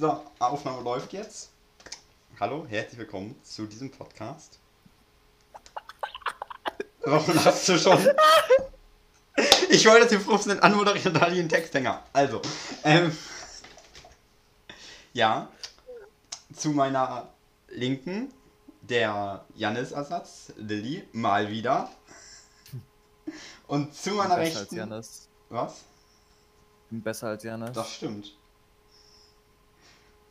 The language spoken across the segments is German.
So, Aufnahme läuft jetzt. Hallo, herzlich willkommen zu diesem Podcast. Warum hast du schon? Ich wollte das hier professionell anmoderieren, da die einen Texthänger. Also, ähm, ja, zu meiner Linken der Jannis-Ersatz, Lilly, mal wieder. Und zu meiner Besser als Rechten. Janis. Was? Bin besser als Janis. Das stimmt.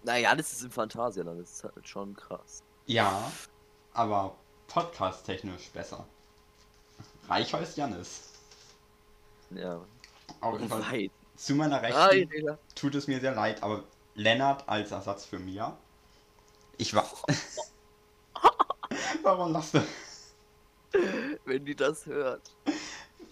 Naja, das ist im Phantasialand, das ist halt schon krass. Ja, aber podcast-technisch besser. Reicher als Jannis. Ja. Auf jeden Fall. Zu meiner Rechten Ah, tut es mir sehr leid, aber Lennart als Ersatz für Mia. Ich war. Warum lachst du? Wenn die das hört.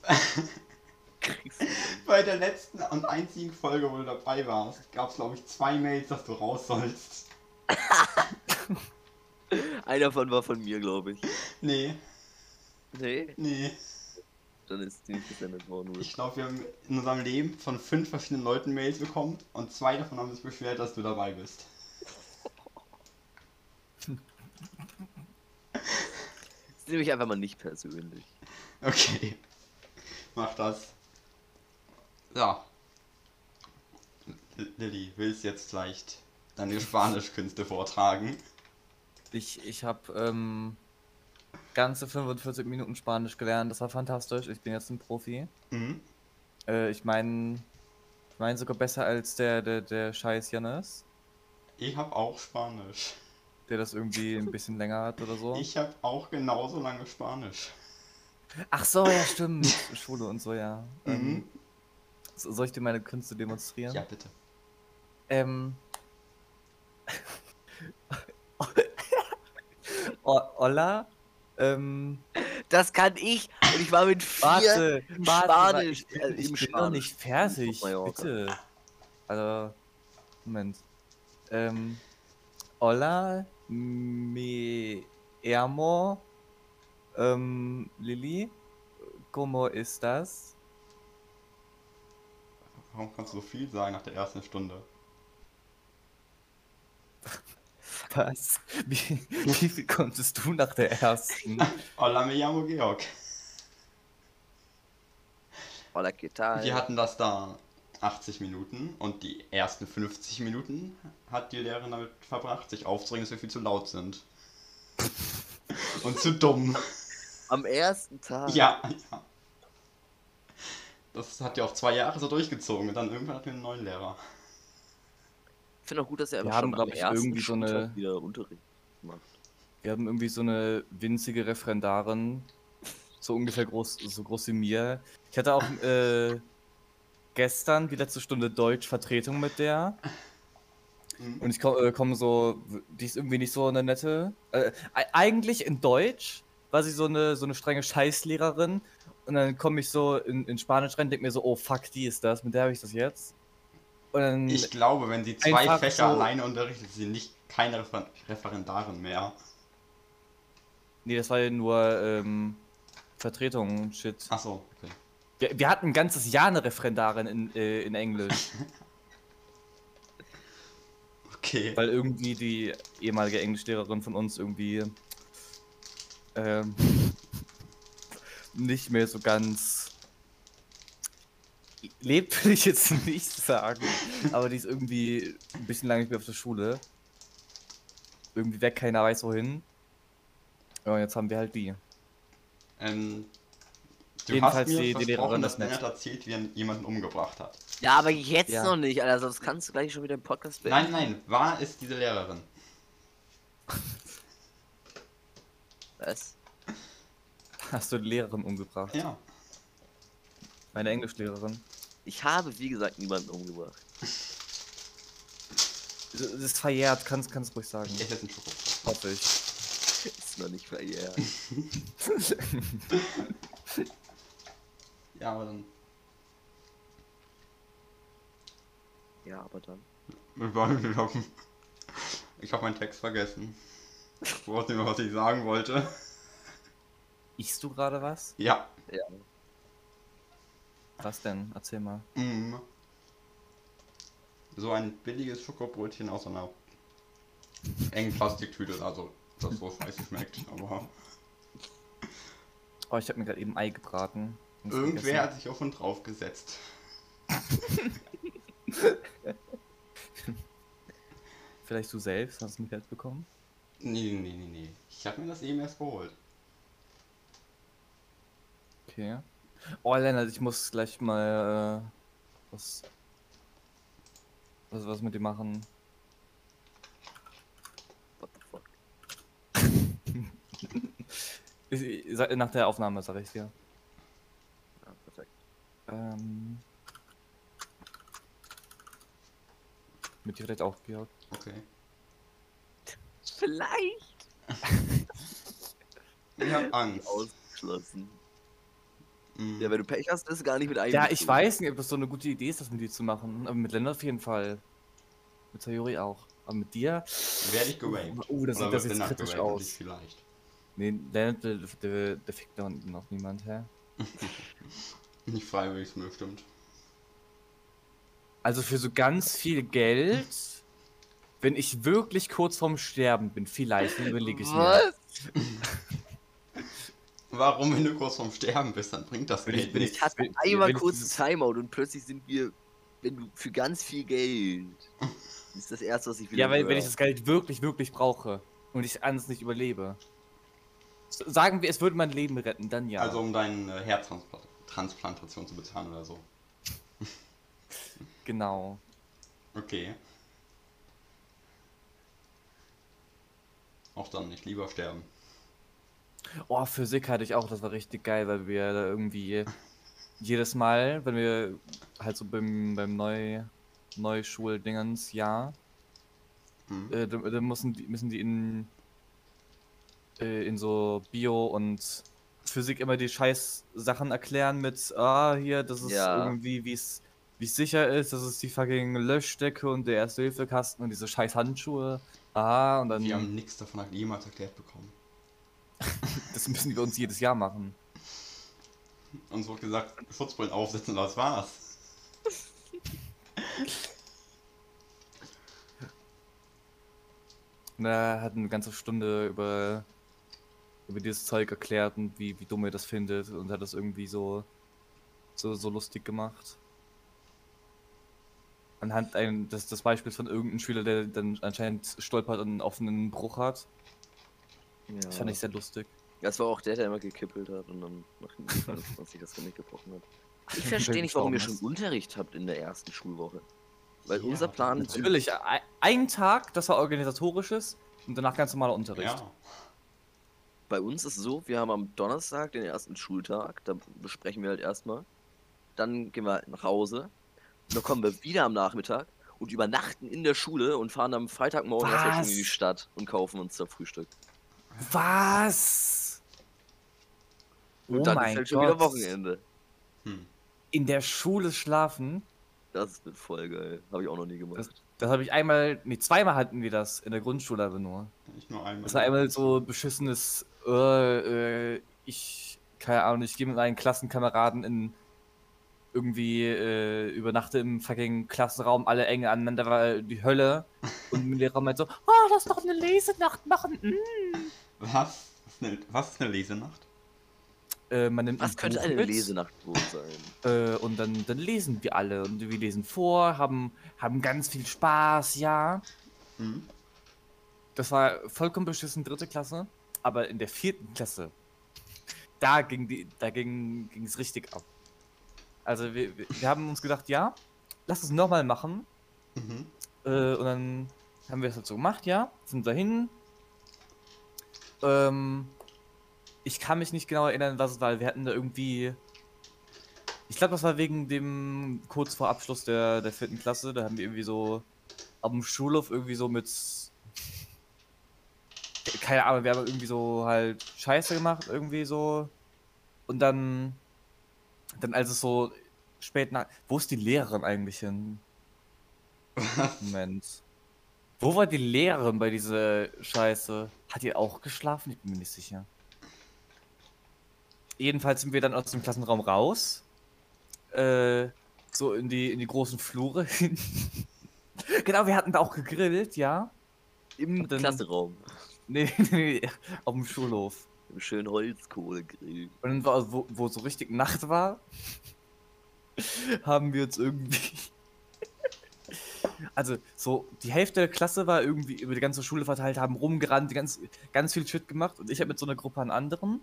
Kriegst du. Bei der letzten und einzigen Folge, wo du dabei warst, gab es glaube ich zwei Mails, dass du raus sollst. Einer davon war von mir, glaube ich. Nee, Nee, nee. dann ist die nicht gesendet worden. Ich glaube, wir haben in unserem Leben von fünf verschiedenen Leuten Mails bekommen und zwei davon haben sich beschwert, dass du dabei bist. Das nehme ich einfach mal nicht persönlich. Okay. Mach das. Ja. Lilly, willst jetzt vielleicht deine Spanischkünste vortragen? Ich, ich habe ähm, ganze 45 Minuten Spanisch gelernt. Das war fantastisch. Ich bin jetzt ein Profi. Mhm. Äh, ich meine, ich mein sogar besser als der, der, der scheiß Janis, Ich habe auch Spanisch. der das irgendwie ein bisschen länger hat oder so. Ich habe auch genauso lange Spanisch. Ach so, ja, stimmt. Schule und so, ja. Ähm, Mhm. so- soll ich dir meine Künste demonstrieren? Ja, bitte. Ähm. Olla? Ähm. Das kann ich und ich war mit vier Warte, warte, Spanisch. Ich, bin- ich bin noch Spanisch. nicht fertig, bitte. Also, Moment. Ähm, hola, me llamo, ähm, Lili, ¿cómo estás? Warum kannst du so viel sagen nach der ersten Stunde? Was? Wie, wie viel konntest du nach der ersten? Hola, me llamo Georg. Hola, ¿qué tal? Wir hatten das da 80 Minuten und die ersten 50 Minuten hat die Lehrerin damit verbracht, sich aufzuregen, dass wir viel zu laut sind. Und zu dumm. Am ersten Tag. Ja, ja. Das hat ja auch zwei Jahre so durchgezogen und dann irgendwann hatten wir einen neuen Lehrer. Ich finde auch gut, dass er Wir haben, schon glaub am ich, irgendwie so eine- wieder Unterricht macht. Wir haben irgendwie so eine winzige Referendarin, so ungefähr groß, so groß wie mir. Ich hatte auch äh, gestern die letzte Stunde Deutsch Vertretung mit der. Mhm. Und ich komme äh, komm so, die ist irgendwie nicht so eine nette. Äh, e- eigentlich in Deutsch war sie so eine, so eine strenge Scheißlehrerin. Und dann komme ich so in, in Spanisch rein, denke mir so, oh fuck, die ist das, mit der habe ich das jetzt. Und dann, Ich glaube, wenn sie zwei Fächer so- alleine unterrichtet, sie nicht keine Refer Referendarin mehr. nee, das war ja nur ähm, Vertretung und shit. Achso, okay. Wir, wir hatten ein ganzes Jahr eine Referendarin in, äh, in Englisch, Okay. weil irgendwie die ehemalige Englischlehrerin von uns irgendwie ähm, nicht mehr so ganz lebt, will ich jetzt nicht sagen, aber die ist irgendwie ein bisschen lange nicht mehr auf der Schule. Irgendwie weg, keiner weiß wohin. Ja, und jetzt haben wir halt die. Ähm, du Jedenfalls hast mir die- die versprochen, Lehrerin dass ist. Lennart erzählt, wie er jemanden umgebracht hat. Ja, aber jetzt Ja. noch nicht, Alter, sonst kannst du gleich schon wieder im Podcast Nein, nein, war es diese Lehrerin? Was? Hast du die Lehrerin umgebracht? Ja. Meine Englischlehrerin. Ich habe, wie gesagt, niemanden umgebracht. Das ist verjährt, kannst, kannst ruhig sagen. Ich esse jetzt einen Schokofrost. Hoffe ich. Ist noch nicht verjährt. Ja, aber dann. ja, aber dann. Wir wollen glauben. Ich habe meinen Text vergessen. Ich wusste nicht mehr, was ich sagen wollte. Ichst du gerade was? Ja. Ja. Was denn? Erzähl mal. Mm. so ein billiges Schokobrötchen aus einer engen Plastiktüte, also das so scheiße schmeckt, aber Oh, ich habe mir gerade eben Ei gebraten. Irgendwer vergessen. hat sich auf und drauf gesetzt. Vielleicht du selbst, hast du mich halt bekommen? Nee, nee, nee, nee. Ich habe mir das eben erst geholt. Okay. Oh, Lennart, ich muss gleich mal äh, was, was, was mit dir machen. What the fuck? Ich- ich- Nach der Aufnahme sag ich's dir. Ja, perfekt. Ähm. Mit dir vielleicht auch, Georg. Okay. Vielleicht Ich hab Angst. ausgeschlossen. Mm. Ja, wenn du Pech hast, ist es gar nicht mit Ja, einbezogen. ich weiß nicht, ob das so eine gute Idee ist, das mit dir zu machen. Aber mit Lennart auf jeden Fall. Mit Sayuri auch. Aber mit dir. Werde ich geraped. Oh, das Oder sieht das jetzt kritisch aus. ich vielleicht. Nee, Lennart, der, der, der fickt da unten noch niemand, hä? Nicht freiwillig, mir stimmt. Also für so ganz viel Geld, wenn ich wirklich kurz vorm Sterben bin, vielleicht, dann überlege ich mir. Was? Warum, wenn du kurz vorm Sterben bist, dann bringt das Geld nichts. Ich hatte einmal kurz dieses- Timeout und plötzlich sind wir, wenn du für ganz viel Geld. Das ist das erste, was ich wieder Ja, weil wenn ich das Geld wirklich, wirklich brauche und ich anders nicht überlebe. Sagen wir, es würde mein Leben retten, dann ja. Also um deine Herztransplantation zu bezahlen oder so. genau. Okay. Auch dann nicht lieber sterben. Oh, Physik hatte ich auch, das war richtig geil, weil wir da irgendwie jedes Mal, wenn wir halt so beim, beim Neu, Neuschuldingens, ja, Hm. äh, da, da müssen die, müssen die in, äh, in so Bio und Physik immer die scheiß Sachen erklären mit, ah, hier, das ist Ja. irgendwie, wie es wie sicher ist, das ist die fucking Löschdecke und der Erste-Hilfe-Kasten und diese scheiß Handschuhe. Ah, und dann, Wir haben nichts davon jemals erklärt bekommen. das müssen wir uns jedes Jahr machen. Uns wurde gesagt, Schutzbrillen aufsetzen das war's. Er hat eine ganze Stunde über, über dieses Zeug erklärt und wie, wie dumm er das findet und hat das irgendwie so, so, so lustig gemacht. Anhand ein, des, des Beispiels von irgendeinem Schüler, der dann anscheinend stolpert und einen offenen Bruch hat. Ja. Das fand ich sehr lustig. Das war auch der, der immer gekippelt hat und dann nach hinten gefallen ist, sich das Genick gebrochen hat. Ich verstehe nicht, warum ihr schon Unterricht habt in der ersten Schulwoche. Weil Ja, unser Plan Natürlich, ein, Tag, das war organisatorisches und danach ganz normaler Unterricht. Ja. Bei uns ist es so, wir haben am Donnerstag den ersten Schultag, da besprechen wir halt erstmal. Dann gehen wir halt nach Hause. Und dann kommen wir wieder am Nachmittag und übernachten in der Schule und fahren am Freitagmorgen erst mal schon in die? Stadt und kaufen uns da Frühstück. Was? Und oh dann mein ist halt schon wieder Gott. Wochenende. Hm. In der Schule schlafen? Das wird voll geil. Habe ich auch noch nie gemacht. Das, das habe ich einmal, nee, zweimal hatten wir das in der Grundschule aber nur. Nicht nur einmal. Das war einmal so beschissenes, äh, äh, ich, keine Ahnung, ich gehe mit meinen Klassenkameraden in irgendwie äh, übernachte im fucking Klassenraum, alle eng aneinander, war die Hölle. Und mein Lehrer meint so, oh, lass doch eine Lesenacht machen. Mm. Was? Was ist eine, was ist eine Lesenacht? Äh, man nimmt Was ein könnte Buch eine mit, Lesenacht wohl sein? Äh, und dann, dann lesen wir alle und wir lesen vor, haben, haben ganz viel Spaß, ja. Hm? Das war vollkommen beschissen dritte Klasse, aber in der vierten Klasse, da ging die, da ging es richtig ab. Also wir, wir wir haben uns gedacht, ja, lass es nochmal machen. Mhm. Äh, und dann haben wir es halt so gemacht, ja, sind dahin. Ähm, ich kann mich nicht genau erinnern, was es war. Wir hatten da irgendwie. Ich glaube, das war wegen dem kurz vor Abschluss der, der vierten Klasse. Da haben wir irgendwie so am Schulhof irgendwie so mit. Keine Ahnung, wir haben irgendwie so halt Scheiße gemacht, irgendwie so. Und dann. Dann, als es so spät nach. Wo ist die Lehrerin eigentlich hin? Moment. Wo war die Lehrerin bei dieser Scheiße? Hat die auch geschlafen? Ich bin mir nicht sicher. Jedenfalls sind wir dann aus dem Klassenraum raus. Äh, so in die, in die großen Flure hin. Genau, wir hatten da auch gegrillt, ja. Im dann- Klassenraum. Nee, nee, auf dem Schulhof. Im schönen Holzkohlegrill. Und dann war, wo, wo so richtig Nacht war, haben wir uns irgendwie. Also, so, die Hälfte der Klasse war irgendwie über die ganze Schule verteilt, haben rumgerannt, ganz, ganz viel Shit gemacht. Und ich habe mit so einer Gruppe an anderen.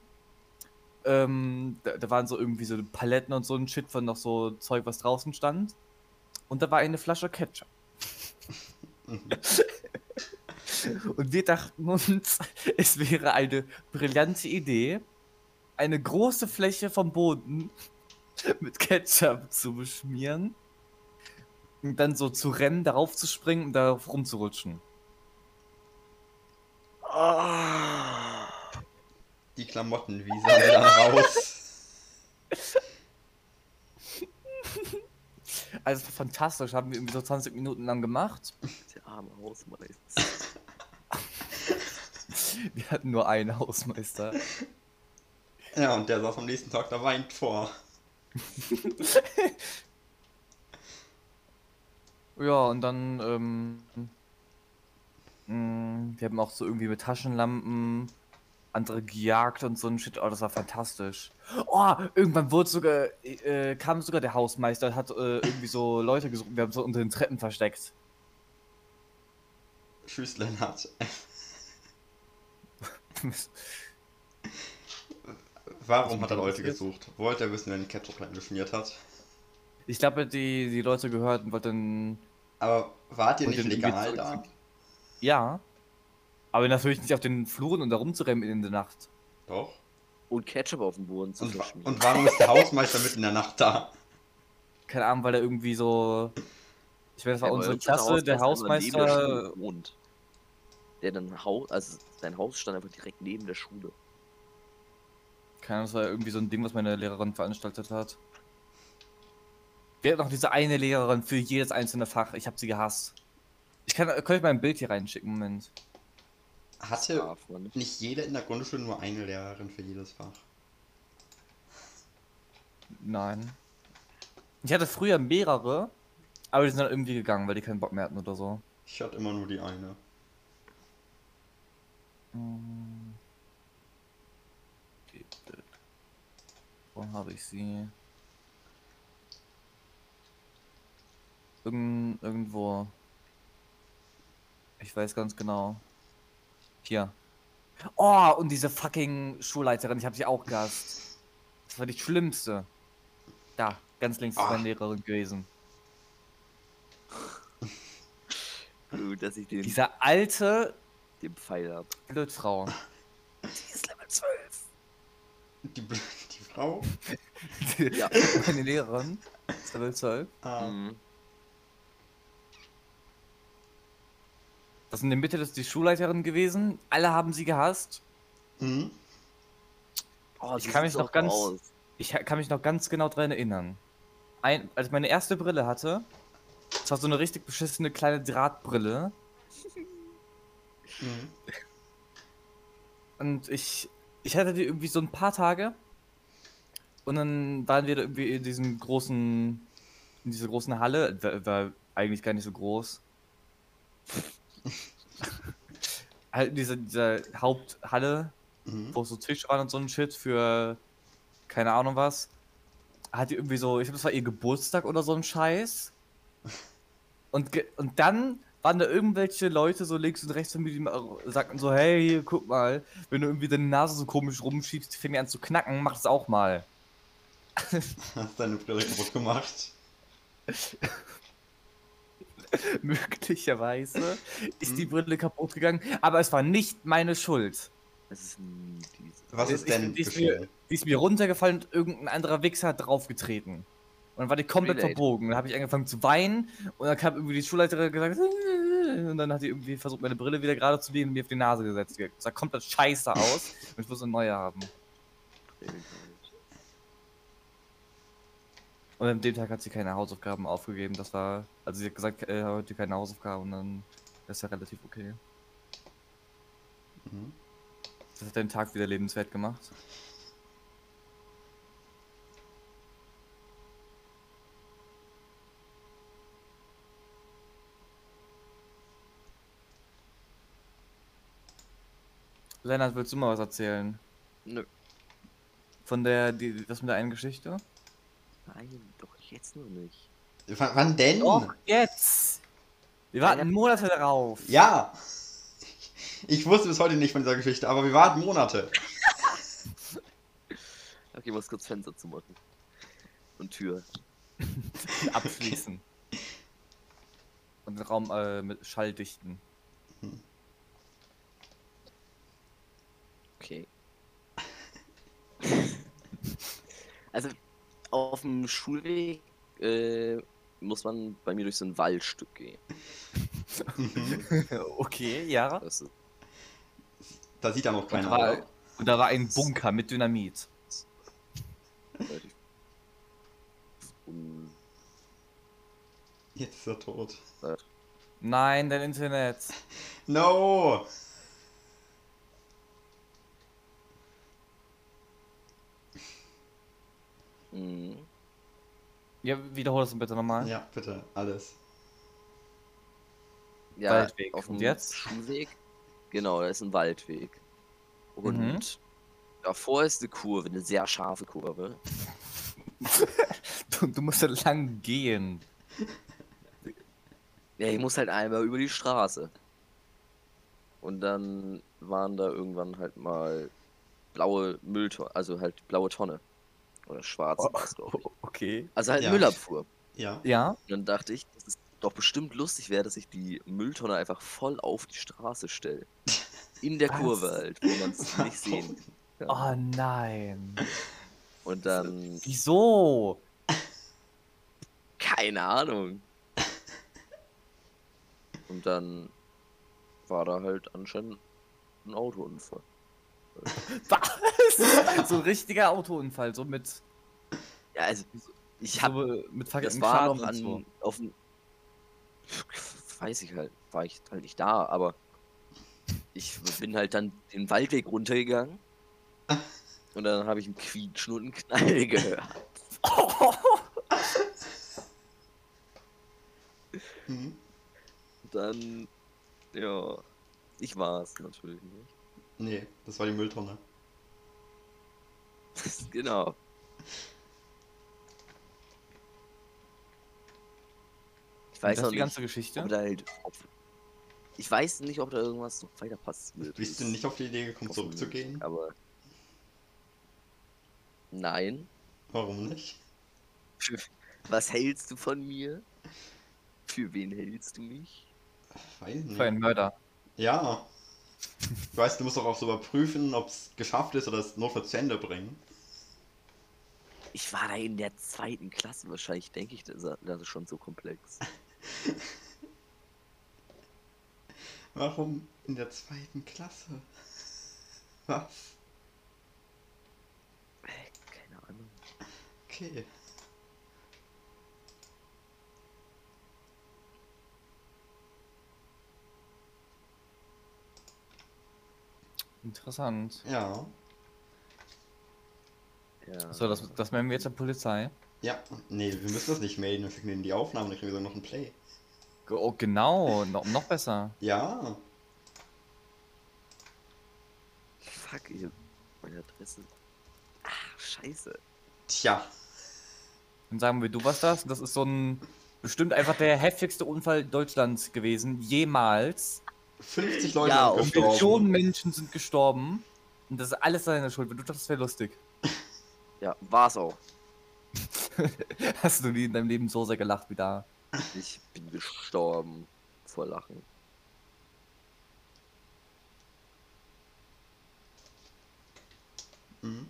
Ähm, da, da waren so irgendwie so Paletten und so ein Shit von noch so Zeug, was draußen stand. Und da war eine Flasche Ketchup. Und wir dachten uns, es wäre eine brillante Idee, eine große Fläche vom Boden mit Ketchup zu beschmieren und dann so zu rennen, darauf zu springen und darauf rumzurutschen. Ah. Die Klamotten, wie sahen die dann raus? Also es war fantastisch, haben wir irgendwie so 20 Minuten lang gemacht. Der arme Hausmeister. Wir hatten nur einen Hausmeister. Ja, und der saß am nächsten Tag da weint vor. Ja, und dann, ähm, mh, wir haben auch so irgendwie mit Taschenlampen andere gejagt und so ein Shit. Oh, das war fantastisch. Oh, irgendwann wurde sogar, äh, kam sogar der Hausmeister, hat äh, irgendwie so Leute gesucht. Wir haben so unter den Treppen versteckt. Tschüss, Lennart. Warum hat er Leute gesucht? Wollte er wissen, wer den Ketchup reingeschmiert hat? Ich glaube, die, die Leute gehört und wollten, Aber wart ihr nicht legal da? ja. Aber natürlich nicht auf den Fluren und da rumzurennen in der Nacht. Doch. Und Ketchup auf dem Boden zu Und, wa- und warum ist der Hausmeister mitten in der Nacht da? Keine Ahnung, weil er irgendwie so. Ich meine, das war Ja, unsere Klasse, der der Hausmeister. Gewohnt. Der dann Haus, also sein Haus stand einfach direkt neben der Schule. Keine Ahnung, das war irgendwie so ein Ding, was meine Lehrerin veranstaltet hat. Wir hatten noch diese eine Lehrerin für jedes einzelne Fach. Ich habe sie gehasst. Ich kann, könnte ich mal ein Bild hier reinschicken, Moment. Hatte nicht. jeder in der Grundschule nur eine Lehrerin für jedes Fach? Nein. Ich hatte früher mehrere, aber die sind dann irgendwie gegangen, weil die keinen Bock mehr hatten oder so. Ich hatte immer nur die eine. Hm. Wo habe ich sie? Irgend, irgendwo. Ich weiß ganz genau. Hier. Oh, und diese fucking Schulleiterin, ich habe sie auch gehasst. Das war die schlimmste. Da, ganz links ist Ah. meine Lehrerin gewesen. Gut, dass ich den, Diese alte den Pfeil hab. Blödfrau. Die ist Level 12. Die, die Frau? Ja. meine Lehrerin. ist Level 12. Ah, Mhm. Das in der Mitte das ist die Schulleiterin gewesen. Alle haben sie gehasst. mhm. Oh, Ich kann mich noch ganz- aus. Ich kann mich noch ganz genau dran erinnern. Ein, als ich meine erste Brille hatte, das war so eine richtig beschissene kleine Drahtbrille. Mhm. Und ich, ich hatte die irgendwie so ein paar Tage. Und dann waren wir da irgendwie in diesem großen, in dieser großen Halle. War, war eigentlich gar nicht so groß. halt in dieser, dieser Haupthalle, Mhm. wo so Tische waren und so ein Shit für keine Ahnung was. Hat die irgendwie so, ich glaube, das war ihr Geburtstag oder so ein Scheiß. Und, und dann waren da irgendwelche Leute so links und rechts von mir, die sagten so, hey, hier, guck mal, wenn du irgendwie deine Nase so komisch rumschiebst, fängt die an zu knacken, mach das auch mal. Hast deine Brille kaputt gemacht? Möglicherweise ist die Hm. Brille kaputt gegangen, aber es war nicht meine Schuld. Es ist nie diese. Was Ich- ist denn ich- ich- mir-? Die ist mir runtergefallen und irgendein anderer Wichser hat draufgetreten. Und dann war die komplett Relate. verbogen. Dann habe ich angefangen zu weinen und dann kam irgendwie die Schulleiterin gesagt und dann hat die irgendwie versucht, meine Brille wieder gerade zu legen und mir auf die Nase gesetzt. Das sah komplett scheiße aus und ich muss eine neue haben. Und an dem Tag hat sie keine Hausaufgaben aufgegeben. Das war, also sie hat gesagt, äh, heute keine Hausaufgaben, dann ist ja relativ okay. Mhm. Das hat den Tag wieder lebenswert gemacht. Lennart, willst du mal was erzählen? Nö. Von der, die, das mit der einen Geschichte? Nein, doch jetzt noch nicht. W wann denn? jetzt! Wir warten Monate darauf. Ja. Ich wusste bis heute nicht von dieser Geschichte, aber wir warten Monate. Okay, ich muss kurz Fenster zumachen. Und Tür. Abschließen. Und den Raum äh, mit Schall dichten. Okay. Also, auf dem Schulweg äh, muss man bei mir durch so ein Waldstück gehen. okay, ja. Das ist Da sieht er noch Und keiner. da, war, oder? und da war ein Bunker mit Dynamit. Jetzt ist er tot. Nein, dein Internet. No! Mhm. Ja, wiederhol das bitte nochmal. Ja, bitte, alles. Ja, Waldweg. auf Und dem jetzt? Schulweg. Genau, da ist ein Waldweg. Und Mhm. davor ist eine Kurve, eine sehr scharfe Kurve. Du, du musst ja lang gehen. Ja, ich muss halt einmal über die Straße. Und dann waren da irgendwann halt mal blaue Mülltonne, also halt blaue Tonne. Oder schwarze, Oh. ich. Okay. Also halt Ja. Müllabfuhr. Ja. Ja? Und dann dachte ich, dass es doch bestimmt lustig wäre, dass ich die Mülltonne einfach voll auf die Straße stelle. In der Was? Kurve halt, wo man es nicht sehen kann. Oh nein. Und dann, Wieso? keine Ahnung. Und dann war da halt anscheinend ein Autounfall. Was? so ein richtiger Autounfall, so mit, Ja, also ich hab, so mit das war noch und so. an, auf dem, weiß ich halt, war ich halt nicht da, aber ich bin halt dann den Waldweg runtergegangen und dann habe ich einen Quietschen und einen Knall gehört. Mhm. Dann, ja, ich war es natürlich nicht. Nee, das war die Mülltonne. genau. Ich weiß das noch ist die nicht, ganze Geschichte. ob da halt, ob, ich weiß nicht, ob da irgendwas noch weiter passiert. Bist du nicht auf die Idee gekommen, zurückzugehen? Aber. Nein. Warum nicht? Was hältst du von mir? Für wen hältst du mich? Weiß nicht. Für einen Mörder. Ja. Du weißt, du musst doch auch so überprüfen, ob es geschafft ist oder es notfalls zu Ende bringen. Ich war da in der zweiten Klasse, wahrscheinlich denke ich, das, das ist schon so komplex. Warum in der zweiten Klasse? Was? Äh, Keine Ahnung. Okay. Interessant. Ja. Ja. So, das, das melden wir jetzt der Polizei. Ja. Nee, wir müssen das nicht melden. Wir schicken denen die Aufnahme, dann kriegen wir so noch ein Play. Oh, genau, noch, noch besser. Ja. Fuck, ich hab meine Adresse. Ach, scheiße. Tja. Dann sagen wir, du warst das. Und das ist so ein bestimmt einfach der heftigste Unfall Deutschlands gewesen, jemals. 50 Leute Ja, sind und gestorben. Millionen Menschen sind gestorben. Und das ist alles seine Schuld. Wenn du dachtest, das wäre lustig. Ja, war's auch. Hast du nie in deinem Leben so sehr gelacht wie da? Ich bin gestorben vor Lachen. Mhm.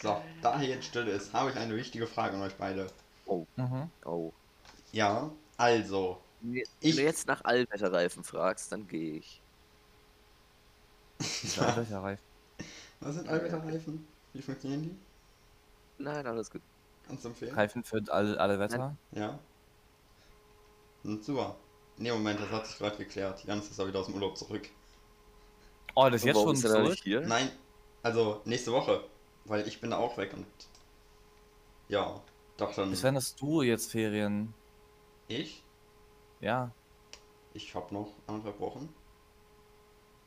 So, da hier jetzt still ist, habe ich eine wichtige Frage an euch beide. Mhm. Oh. Ja, also. Wenn Ich- du jetzt nach Allwetterreifen fragst, dann gehe ich. Ja. Reif? Was sind Allwetterreifen? Wie funktionieren die? Nein, alles gut. Kannst du empfehlen? Reifen für alle, alle Wetter? Ja. Hm, super. Nee, Moment, das hat sich gerade geklärt. Jans ist auch wieder aus dem Urlaub zurück. Oh, das ist jetzt schon zurück? nicht hier? Nein, also nächste Woche. Weil ich bin da auch weg und. Ja, doch dann. Bis wann hast du jetzt Ferien? Ich? Ja. Ich habe noch anderthalb Wochen.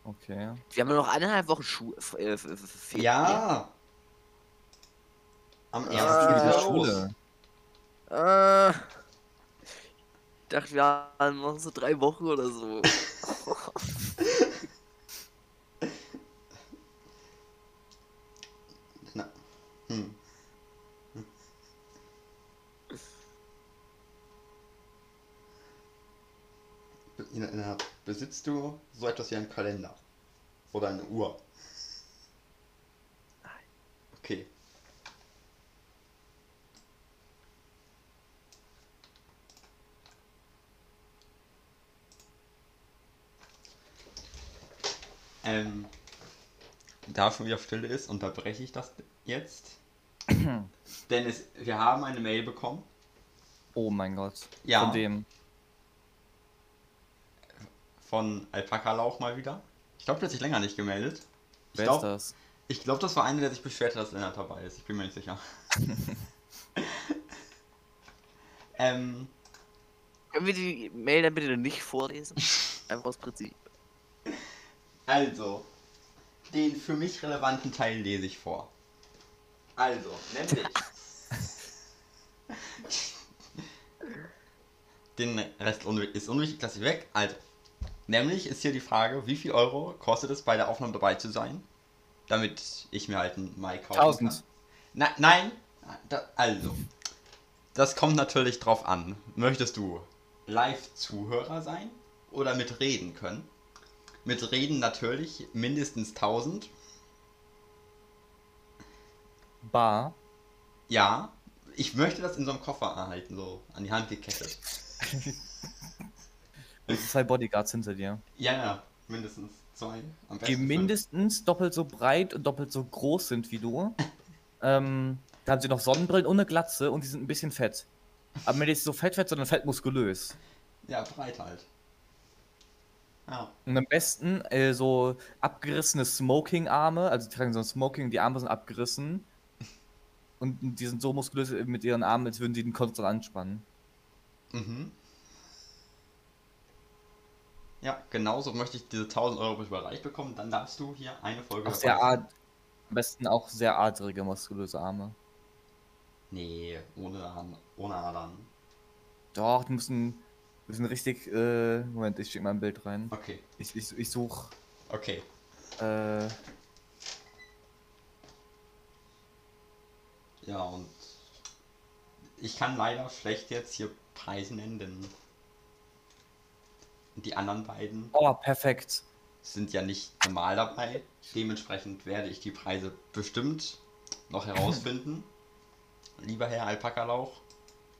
Okay. Wir haben noch eineinhalb Wochen Schu F- äh. Ja! Am ersten los. Schule. Äh, ich dachte, wir haben noch so drei Wochen oder so. Na, hm. Be- In, in der, besitzt du so etwas wie einen Kalender? Oder eine Uhr? Nein. Okay. Ähm, da schon wieder Stille ist, unterbreche ich das jetzt. Denn es, wir haben eine Mail bekommen. Oh mein Gott. Ja. Von dem. Von Alpaka-Lauch mal wieder. Ich glaube, der hat sich länger nicht gemeldet. Ich Wer ist glaube, das? ich glaub, das war einer, der sich beschwert hat, dass Lennart dabei ist. Ich bin mir nicht sicher. ähm, Können wir die Mail dann bitte nicht vorlesen? Einfach aus Prinzip. also, den für mich relevanten Teil lese ich vor. Also, nämlich. Den Rest ist unwichtig, lasse ich weg. Also, nämlich ist hier die Frage, wie viel Euro kostet es bei der Aufnahme dabei zu sein, damit ich mir halt einen Mic kaufen 1000. kann. Na, nein, da, also, das kommt natürlich drauf an. Möchtest du Live-Zuhörer sein oder mitreden können? Mit Reden natürlich mindestens 1000. Bar. Ja, ich möchte das in so einem Koffer erhalten, so an die Hand gekettet. Zwei Bodyguards hinter dir. Ja, ja, mindestens zwei. Die besten fünf. mindestens doppelt so breit und doppelt so groß sind wie du. ähm, da haben sie noch Sonnenbrillen und eine Glatze und die sind ein bisschen fett. Aber nicht so fett, fett, sondern fett muskulös. Ja, breit halt. Ja. Und am besten äh, so abgerissene Smoking-Arme, also die tragen so ein Smoking, die Arme sind abgerissen. Und die sind so muskulös mit ihren Armen, als würden die den konstant anspannen. Mhm. Ja, genauso möchte ich diese 1000 Euro überreicht bekommen. Dann darfst du hier eine Folge. Auch sehr am besten auch sehr adrige, muskulöse Arme. Nee, ohne Adern. Ohne Adern. Doch, die müssen, müssen richtig. Äh, Moment, ich schicke mal ein Bild rein. Okay, Ich, ich, ich suche. okay. Äh, Ja, und ich kann leider schlecht jetzt hier Preise nennen, denn die anderen beiden oh, perfekt. sind ja nicht normal dabei. Dementsprechend werde ich die Preise bestimmt noch herausfinden, lieber Herr Alpaka-Lauch,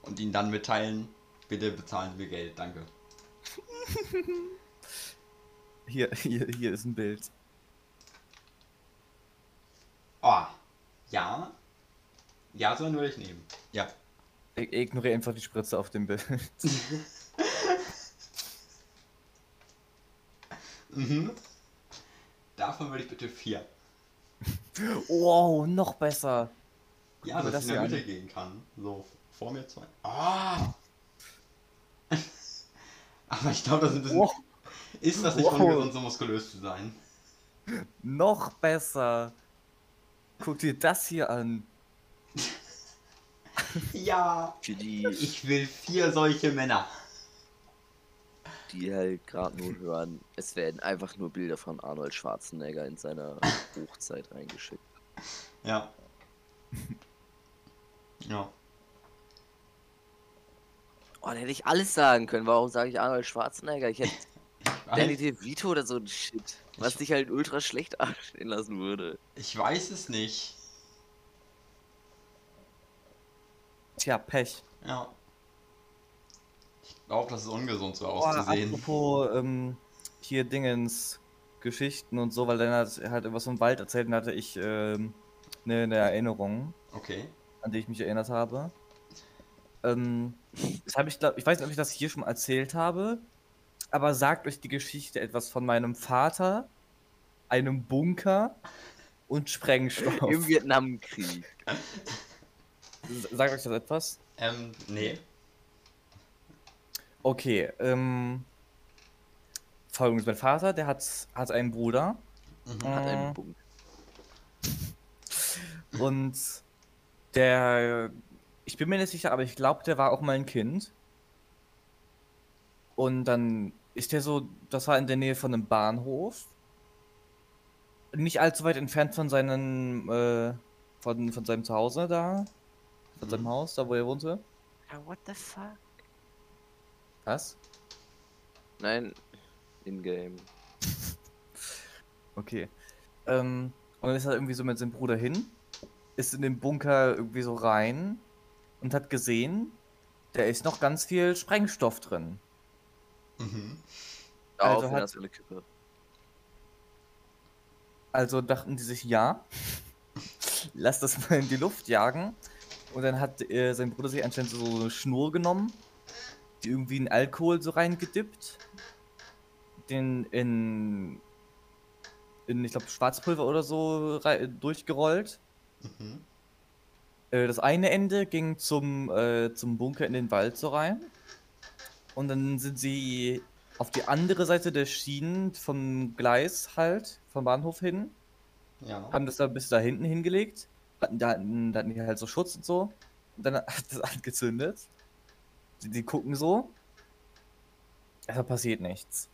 und Ihnen dann mitteilen, bitte bezahlen Sie mir Geld, danke. Hier, hier, hier ist ein Bild. Oh, ja. Ja, so einen würde ich nehmen. Ja. Ich ignoriere einfach die Spritze auf dem Bild. Mhm. Davon würde ich bitte vier. wow, noch besser. Ja, dass das ich in der Mitte gehen kann. So, vor mir zwei. Ah! Aber ich glaube, das ist ein bisschen. Wow, Ist das nicht Wow. ungesund, so muskulös zu sein? noch besser. Guck dir das hier an. Ja! Ich will vier solche Männer. Die halt gerade nur hören, es werden einfach nur Bilder von Arnold Schwarzenegger in seiner Hochzeit reingeschickt. Ja. Ja. Oh, da hätte ich alles sagen können. Warum sage ich Arnold Schwarzenegger? Ich hätte Danny DeVito oder so ein Shit. Was Ich- dich halt ultra schlecht anstehen lassen würde. ich weiß es nicht. Tja, Pech. Ja. Ich glaube, das ist ungesund, so Oh, auszusehen. apropos ähm, hier Dingens Geschichten und so, weil dann hat halt irgendwas vom Wald erzählt und hatte ich ähm, eine, eine Erinnerung, Okay. an die ich mich erinnert habe. Ähm, das habe ich glaube, ich weiß nicht, ob ich das hier schon mal erzählt habe, aber sagt euch die Geschichte etwas von meinem Vater, einem Bunker und Sprengstoff. Im Vietnamkrieg. Sagt euch das etwas? Ähm, nee. Okay, ähm, folgendes: Mein Vater, der hat, hat einen Bruder Mhm. Hat Äh. einen Punkt. und der, ich bin mir nicht sicher, aber ich glaube, der war auch mal ein Kind. Und dann ist der so, das war in der Nähe von einem Bahnhof. Nicht allzu weit entfernt von seinem, äh, von, von seinem Zuhause da. Von seinem Mhm. Haus, da wo er wohnte. what the fuck? Was? Nein, in-game. Okay. Ähm, und dann ist er irgendwie so mit seinem Bruder hin, ist in den Bunker irgendwie so rein und hat gesehen, da ist noch ganz viel Sprengstoff drin. Mhm. Also hat- eine Kippe. Also dachten die sich, ja, lass das mal in die Luft jagen. Und dann hat äh, sein Bruder sich anscheinend so eine Schnur genommen, irgendwie in Alkohol so reingedippt, den in, in ich glaube, Schwarzpulver oder so durchgerollt. Mhm. Äh, Das eine Ende ging zum, äh, zum Bunker in den Wald so rein. Und dann sind sie auf die andere Seite der Schienen vom Gleis halt, vom Bahnhof hin, Ja. haben das da bis da hinten hingelegt. Hatten, da, hatten, da hatten die halt so Schutz und so. Und dann hat das angezündet. Die, die gucken so. Da passiert nichts.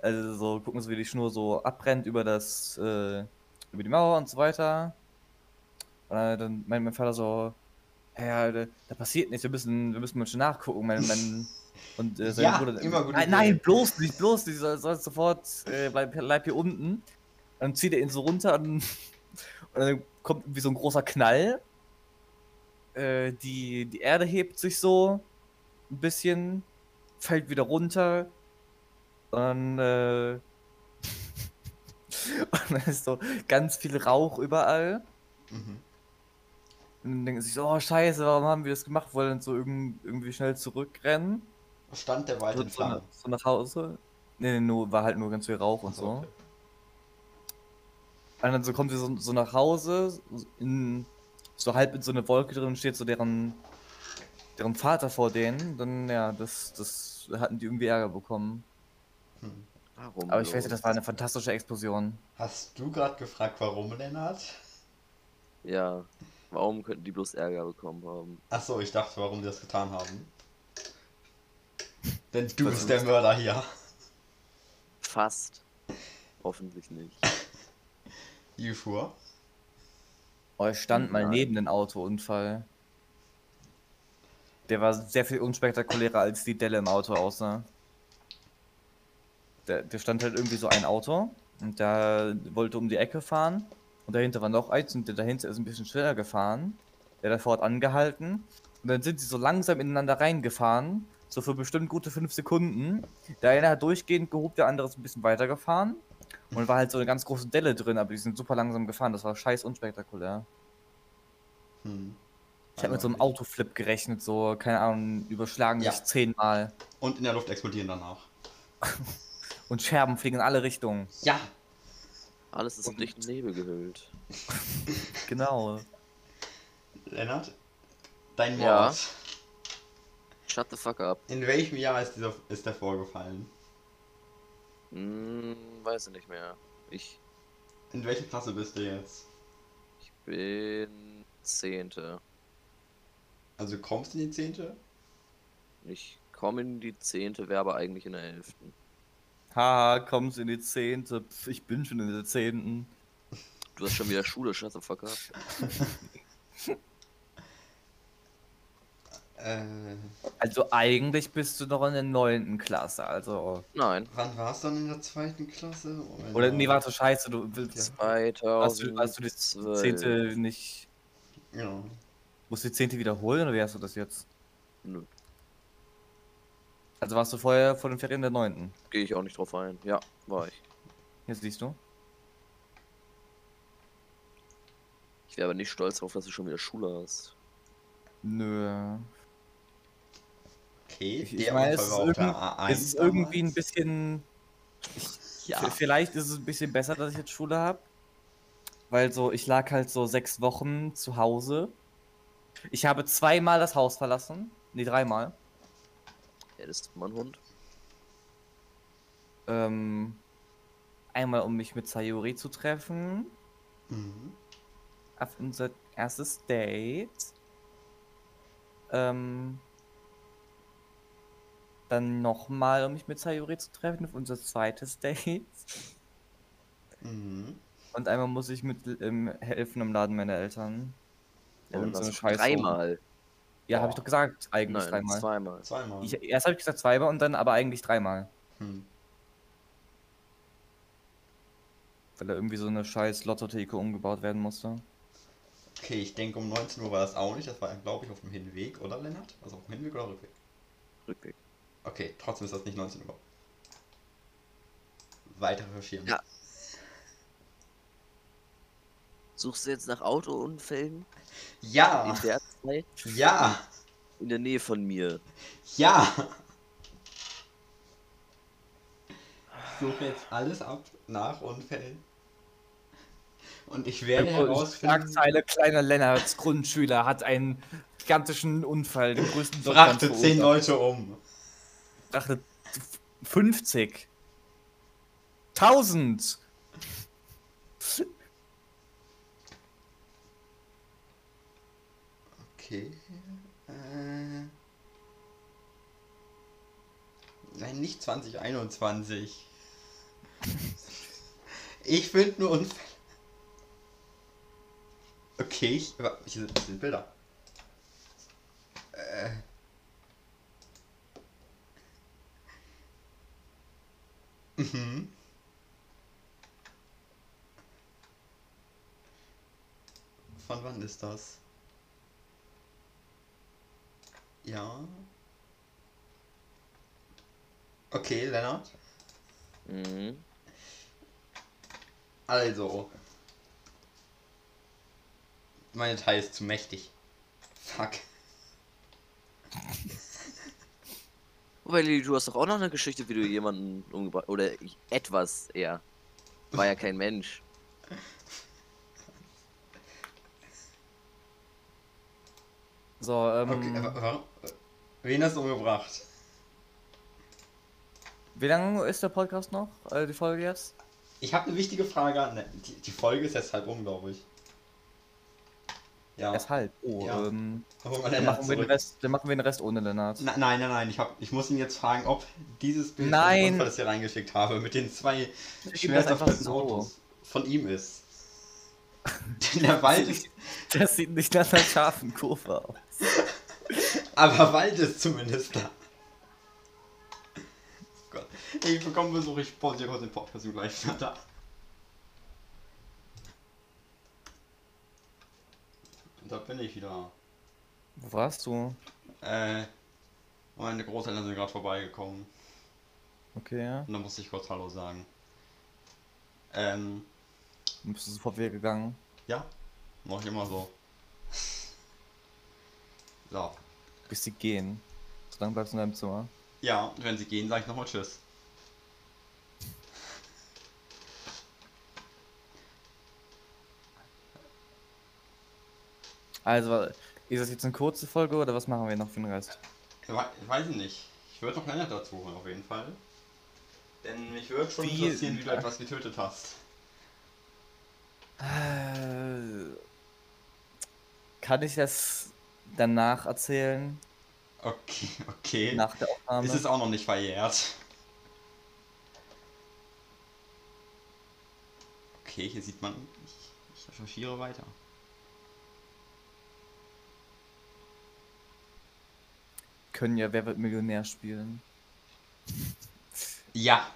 Also so gucken so, wie die Schnur so abbrennt über das, äh, über die Mauer und so weiter. Und dann- meint mein Vater so, ja, da, da passiert nichts, wir müssen, wir müssen mal schon nachgucken. Mein, mein, und äh, sein Ja, Bruder, immer gute nein, nein, bloß nicht, bloß nicht, soll, soll sofort, äh, bleib, bleib hier unten. Dann zieht er ihn so runter und, und dann kommt irgendwie so ein großer Knall. Äh, die, die Erde hebt sich so ein bisschen, fällt wieder runter. Und, äh, und dann ist so ganz viel Rauch überall. Mhm. Und dann denken sie sich so, oh scheiße, warum haben wir das gemacht? Wollen dann so irgend, irgendwie schnell zurückrennen. Stand der Wald So, in Flammen. so nach Hause. Nee, nee, nur, war halt nur ganz viel Rauch und so. okay. Und dann so kommt sie so, so nach Hause, in, so halb in so eine Wolke drin und steht so deren, deren Vater vor denen. Dann, ja, das, das hatten die irgendwie Ärger bekommen. Hm. Warum? Aber ich weiß nicht, das war eine fantastische Explosion. Hast du gerade gefragt, warum, Lennart? Ja. Warum könnten die bloß Ärger bekommen haben? Achso, ich dachte, warum die das getan haben. Denn du bist ist der? Mörder hier. Fast. Hoffentlich nicht. You sure? Oh, ich stand mal neben dem Autounfall. Der war sehr viel unspektakulärer als die Delle im Auto aussah. Der, der stand halt irgendwie so ein Auto und der wollte um die Ecke fahren und dahinter war noch eins und der dahinter ist ein bisschen schneller gefahren. Der davor hat angehalten und dann sind sie so langsam ineinander reingefahren, so für bestimmt gute fünf Sekunden. Der eine hat durchgehend gehobt, der andere ist ein bisschen weiter gefahren und war halt so eine ganz große Delle drin, aber die sind super langsam gefahren. Das war scheiß unspektakulär. Hm. Ich habe mit so einem Autoflip gerechnet, so, keine Ahnung, überschlagen Ja. sich zehnmal. Und in der Luft explodieren danach. Und Scherben fliegen in alle Richtungen. Ja! Alles ist in dichten Nebel gehüllt. Genau. Lennart, dein Ja. Mord. Shut the fuck up. In welchem Jahr ist, dieser, ist der vorgefallen? Hm, weiß ich nicht mehr. Ich, In welcher Klasse bist du jetzt? ich bin Zehnte. Also kommst du in die Zehnte? Ich komme in die Zehnte, wäre aber eigentlich in der Elften. Haha, kommst in die Zehnte. Pf, ich bin schon in der Zehnten. Du hast schon wieder Schule, shut the fuck up. Äh, Also eigentlich bist du noch in der neunten Klasse, also. Nein. wann warst du dann in der zweiten Klasse? Moment Oder mal. nee, warte, scheiße, du willst. Hast du, hast du die 2012. Zehnte nicht. Ja. Musst du die Zehnte wiederholen oder wie hast du das jetzt? Nö, Also warst du vorher vor den Ferien der neunten. gehe ich auch nicht drauf ein. Ja, war ich. Jetzt siehst du. Ich wäre aber nicht stolz darauf, dass du schon wieder Schule hast. Nö. Okay, Ich, ich meine, es Unfall ist, war auf irgend, der A1 es ist irgendwie ein bisschen. Ja. V- Vielleicht ist es ein bisschen besser, dass ich jetzt Schule habe. Weil so, ich lag halt so sechs Wochen zu Hause. Ich habe zweimal das Haus verlassen. Nee, dreimal. Hättest du mal einen Hund? Ähm, einmal, um mich mit Sayuri zu treffen. Mhm. Auf unser erstes Date. Ähm, dann nochmal, um mich mit Sayuri zu treffen, auf unser zweites Date. Mhm. Und einmal muss ich mit ähm, helfen im Laden meiner Eltern. Ja, Und so dreimal. Ja, habe ich doch gesagt, eigentlich Nein, dreimal. zweimal. Zweimal. Ich, erst habe ich gesagt zweimal und dann aber eigentlich dreimal. Hm. Weil da irgendwie so eine scheiß Lottotheke umgebaut werden musste. Okay, ich denke um 19 Uhr war das auch nicht. Das war, glaube ich, auf dem Hinweg, oder Lennart? Also auf dem Hinweg oder Rückweg? Rückweg. Okay, trotzdem ist das nicht 19 Uhr. Weiter recherchieren. Ja. Suchst du jetzt nach Autounfällen Ja! in der Zeit Ja! in der Nähe von mir? Ja! Ich suche jetzt alles ab nach Unfällen. Und ich werde herausfinden. Schlagzeile, kleiner Lennarts Grundschüler hat einen gigantischen Unfall, den größten Brachte 10 verursacht. Leute um. Brachte 50. 1000. Okay. Äh. Nein, nicht 2021. Ich finde nur Unfälle. Okay, ich, hier sind, hier sind Bilder. Äh. Mhm. Von wann ist das? Ja. Okay, Lennart. Mhm. Also. Meine Datei ist zu mächtig. Fuck. Wobei, Lili, du hast doch auch noch eine Geschichte, wie du jemanden umgebracht Oder etwas eher. War ja kein Mensch. So, ähm, Okay, warum? Wen hast du umgebracht? wie lange ist der Podcast noch? Äh, die Folge jetzt? Ich habe eine wichtige Frage an. Die, die Folge ist jetzt halb um, glaube ich. Ja. Erst halb. Oh, Ja. ähm, dann machen, wir den. Rest, dann machen wir den Rest ohne Lennart. Na, nein, nein, nein. Ich, hab, ich muss ihn jetzt fragen, ob dieses Bild, Nein. das ich das hier reingeschickt habe, mit den zwei schmerzhaften so. Autos von ihm ist. Denn der Wald ist, Das sieht nicht nach einer scharfen Kurve aus. aber Wald ist zumindest da. Gott. Ich bekomme Besuch, ich pause hier kurz den Podcast und gleich wieder da. Und da bin ich wieder. Wo warst du? Äh, meine Großeltern sind gerade vorbeigekommen. Okay, ja. Und dann musste ich kurz Hallo sagen. Ähm, Dann bist du sofort wieder gegangen. ja, mach ich immer so. So. Bis sie gehen. So lange bleibst du in deinem Zimmer. Ja, und wenn sie gehen, sage ich nochmal Tschüss. Also, ist das jetzt eine kurze Folge oder was machen wir noch für den Rest? We weiß ich nicht. Ich würde noch länger dazu holen, auf jeden Fall. Denn mich würde schon Wie- interessieren, wie du etwas getötet hast. Äh, Kann ich das danach erzählen? Okay, okay. Nach der Aufnahme? Ist es auch noch nicht verjährt. Okay, hier sieht man, ich, ich recherchiere weiter. Können ja Wer wird Millionär spielen. Ja,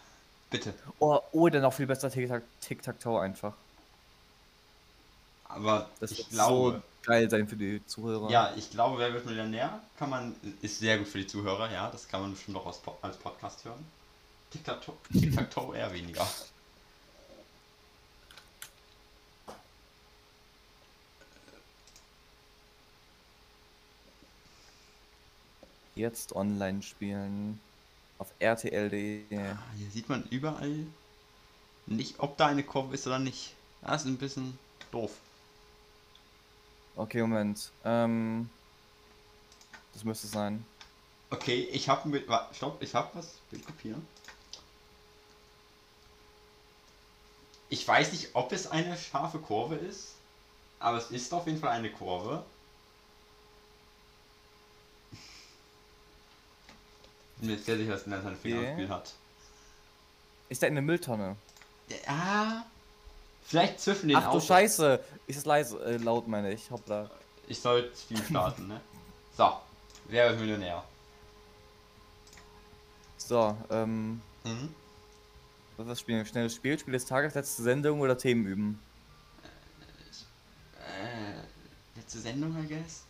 bitte. Oh, oder noch viel besser Tic-Tac- Tic-Tac-Toe einfach. Aber Das ich glaube, so geil sein für die Zuhörer. ja, ich glaube, wer wird Millionär kann man, ist sehr gut für die Zuhörer, ja, das kann man bestimmt auch als, als Podcast hören. Tic-Tac-Toe eher weniger. Jetzt online spielen. Auf rtl.de. Ah, Hier sieht man überall nicht, ob da eine Kurve ist oder nicht. Das ist ein bisschen doof. Okay, Moment. Ähm, das müsste sein. Okay, ich habe mit. Stopp, ich habe was. Bild kopieren. Ich weiß nicht, ob es eine scharfe Kurve ist, aber es ist auf jeden Fall eine Kurve. Ich bin mir sehr sicher, dass er seine Finger Okay. im Spiel hat. Ist da in der Mülltonne? Ja. Vielleicht zwischen den Ach du Autos. Scheiße! Ist es leise, äh, laut meine ich. Hoppla. Ich soll das Spiel starten, ne? So. Wer wird Millionär? So, ähm, Mhm. was was spielen wir? Schnelles Spiel, Spiel des Tages, letzte Sendung oder Themen üben? Äh, letzte Sendung, I guess?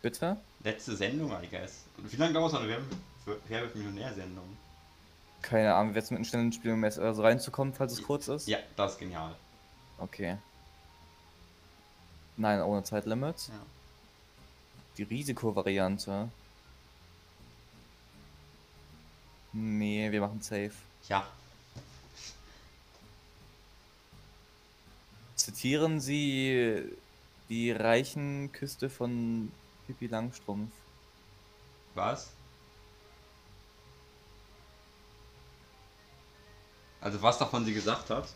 Bitte? Letzte Sendung, I guess. Und wie lange dauert so eine Wer wird Millionär-Sendung? Keine Ahnung, jetzt mit einem schnellen Spiel, um jetzt also reinzukommen, falls es kurz ist? Ja, das ist genial. Okay. Nein, ohne Zeitlimit. Ja. Die Risikovariante. Nee, wir machen safe. Ja. Zitieren Sie die reichen Küste von Pippi Langstrumpf. Was? Also was davon sie gesagt hat?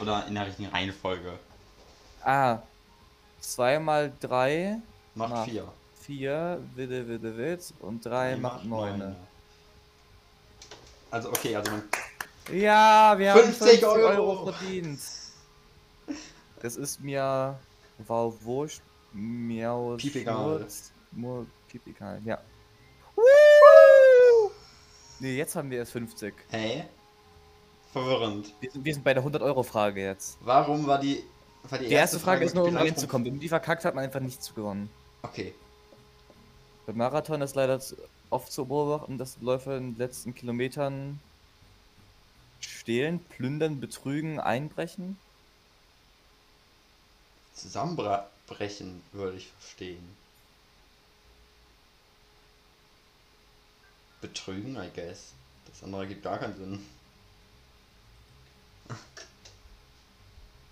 Oder in der richtigen Reihenfolge? Ah, 2 mal 3 Macht Macht. vier. 4, Wille, Wille, Witz und 3 Die macht 9. neune. Also okay, also man, Ja, wir haben 50 50 Euro. Euro. verdient. Das ist mir wow, wurscht, miau, Piep egal. Mur, piep egal, ja. Nee, jetzt haben wir erst 50. hä? Verwirrend. Wir sind, wir sind bei der 100 Euro Frage jetzt. Warum war die war die, Die erste Frage ist nur, um reinzukommen. Wenn man die verkackt hat, man einfach nichts gewonnen. Okay. Beim Marathon ist leider oft zu beobachten, dass Läufer in den letzten Kilometern stehlen, plündern, betrügen, einbrechen. Zusammenbrechen würde ich verstehen. Betrügen, I guess. Das andere gibt gar keinen Sinn.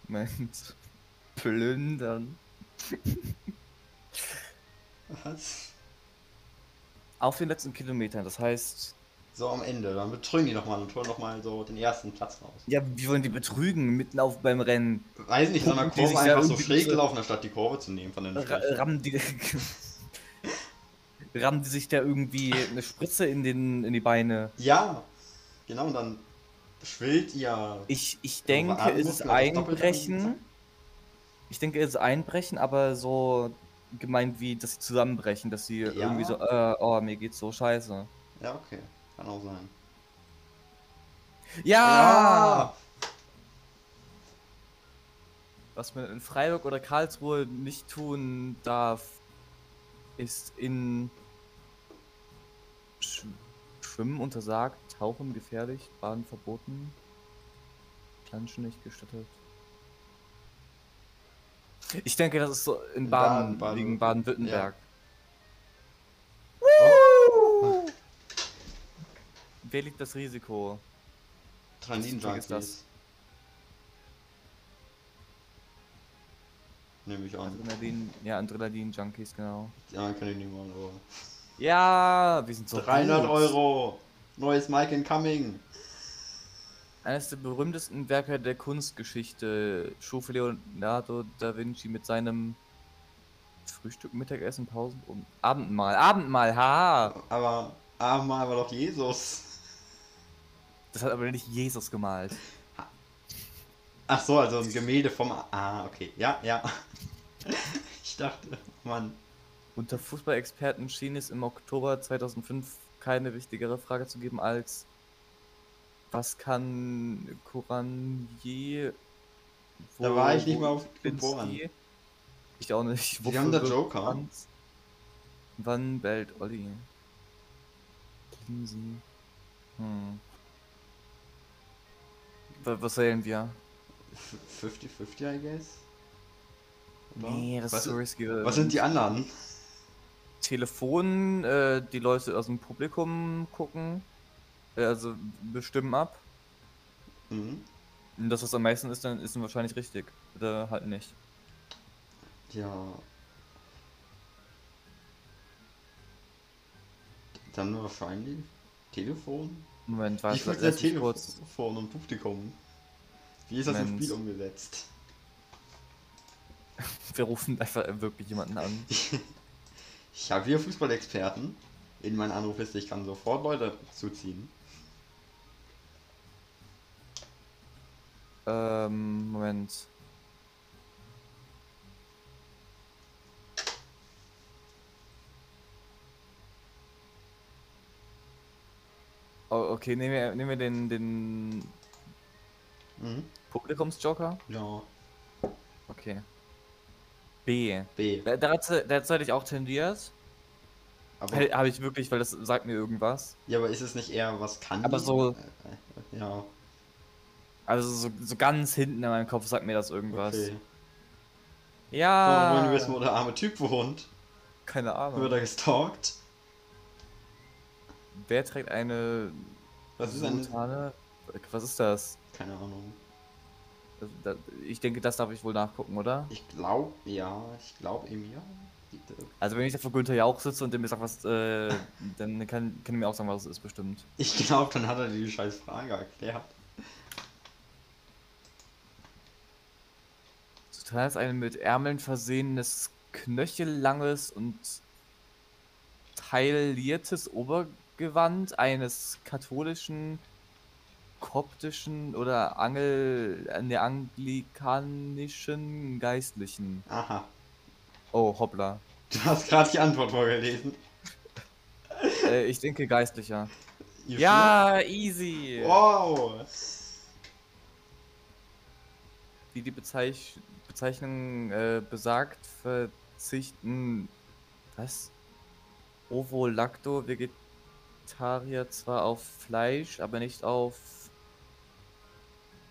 Moment. Plündern. Was? Auf den letzten Kilometern, das heißt. So am Ende, dann betrügen die nochmal und holen nochmal so den ersten Platz raus. Ja, wie wollen die betrügen mitten auf beim Rennen? Weiß nicht, die Kurve einfach so schräg gelaufen, anstatt die Kurve zu nehmen von den rammen die. rammen die sich da irgendwie eine Spritze in, den, in die Beine? Ja, genau, und dann schwillt ihr. Ich, ich denke, es ist Einbrechen. Ich denke, es ist Einbrechen, aber so gemeint wie, dass sie zusammenbrechen, dass sie irgendwie so, äh, oh, mir geht's so scheiße. Ja, okay, kann auch sein. Ja! Was man in Freiburg oder Karlsruhe nicht tun darf, ist in Schwimmen untersagt, Tauchen gefährlich, Baden verboten, Planschen nicht gestattet. Ich denke, das ist so in Baden, Baden- wegen Baden- Baden-Württemberg. Oh, Wer liegt das Risiko? Tranin ist das? Nehme ich an. Adrenalin, ja, Adrenalin-Junkies, genau. Ja, kann ich nicht mal, aber. Ja, wir sind so 300 gut. Euro! Neues Mike Incoming! Eines der berühmtesten Werke der Kunstgeschichte schuf Leonardo da Vinci mit seinem Frühstück, Mittagessen, Pausen und Abendmahl. Abendmahl, haha! Aber einmal war doch Jesus. Das hat aber nicht Jesus gemalt. Ach so, also ein Gemälde vom. Ah, okay. Ja, ja. Ich dachte, Mann. Unter Fußballexperten schien es im Oktober 2005 keine wichtigere Frage zu geben als was kann Couranier Da war ich nicht mal auf geboren. Ich auch nicht. Sie haben da Joker. Franz- Wann bellt Olli? Lindsay. Hm. Wa- Was wählen wir? 50-50, I guess? Oder? Nee, das was, ist so risky. was sind die anderen? Telefon, äh, die Leute aus dem Publikum gucken, äh, also bestimmen ab. Mhm. Und das, was am meisten ist, dann ist dann wahrscheinlich richtig. Oder halt nicht. Ja. Dann wahrscheinlich Telefon. Moment, Wie warte, funktioniert lass mich kurz. Telefon und Publikum? Wie ist das im Moment. Spiel umgesetzt? Wir rufen einfach wirklich jemanden an. Ich habe hier Fußballexperten in meiner Anrufliste. Ich kann sofort Leute zuziehen. Ähm, Moment. Oh, okay, nehmen wir, nehmen wir den, den Mhm. Publikumsjoker. Ja. Okay. B. B. Da, da, hat, da hätte ich auch tendiert. Aber, Habe ich wirklich, weil das sagt mir irgendwas. ja, aber ist es nicht eher was kann? Aber so- Äh, Ja. Also so, so ganz hinten in meinem Kopf sagt mir das irgendwas. Okay. Ja. wollen wir wissen, wo der arme Typ wohnt? Keine Ahnung. Wird er gestalkt? Wer trägt eine Was ist eine. Was ist das? Keine Ahnung. Das- Ich denke, das darf ich wohl nachgucken, oder? Ich glaube, ja. Ich glaube, Emir. Also wenn ich da vor Günther Jauch sitze und der mir sagt, was, äh, dann kann, kann er mir auch sagen, was es ist, bestimmt. Ich glaube, dann hat er die scheiß Frage erklärt. Total ist ein mit Ärmeln versehenes, knöchellanges und tailliertes Obergewand eines katholischen, koptischen oder Angel, ne, anglikanischen Geistlichen. Aha. Oh, hoppla. Du hast gerade die Antwort vorgelesen. Äh, ich denke geistlicher. You Ja, easy. sure? Wow. Wie die Bezeich Bezeichnung äh, besagt, verzichten was? Ovo-Lacto Vegetarier zwar auf Fleisch, aber nicht auf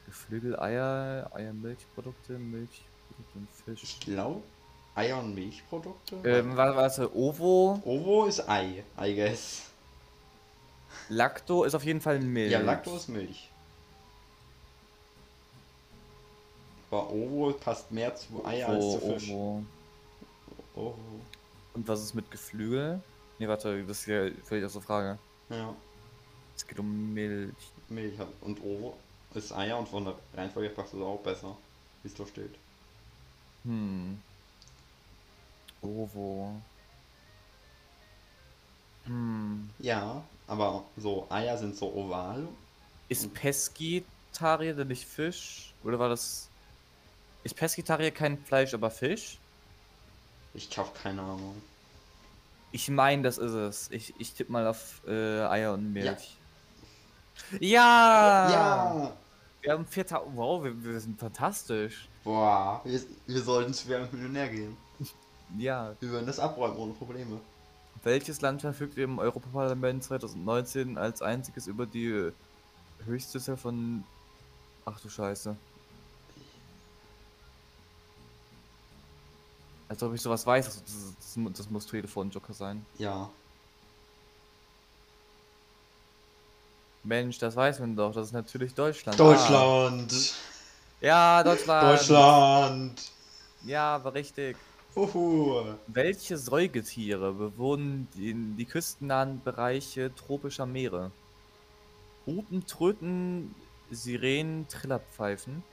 Geflügel, Eier, Eier, Milchprodukte, Milchprodukte und Fisch. Ich glaube, Eier und Milchprodukte. Ähm, warte, warte, Ovo, Ovo ist Ei, I guess. Lacto ist auf jeden Fall Milch. Ja, Lacto ist Milch. Aber Ovo passt mehr zu Eier als zu Fisch. Ovo. Ovo. Und was ist mit Geflügel? Ne, warte, das ist ja völlig aus der Frage. Ja, Es geht um Milch. Milch. Und Ovo ist Eier und von der Reihenfolge passt es auch besser, wie es da steht. Hm. Ovo. Hm. Ja, aber so Eier sind so oval. Ist Pesketarier denn nicht Fisch? Oder war das. Ist Pesketarier kein Fleisch, aber Fisch? Ich habe keine Ahnung. Ich meine, das ist es. Ich, ich tippe mal auf äh, Eier und Milch. Ja! Ja! Wir haben 4000. Wow, wir, wir sind fantastisch. Boah, wir, wir sollten zu Wer wird Millionär gehen. Ja. Wir würden das abräumen ohne Probleme. Welches Land verfügt im Europaparlament 2019 als einziges über die höchste von. Ach du Scheiße. Als ob ich sowas weiß, das, das, das, das muss Telefonjoker sein. Ja. Mensch, das weiß man doch, das ist natürlich Deutschland. Deutschland! Ah. Ja, Deutschland! Deutschland! Ja, war richtig. Uhu. Welche Säugetiere bewohnen die, die küstennahen Bereiche tropischer Meere? Hupen, Tröten, Sirenen, Trillerpfeifen?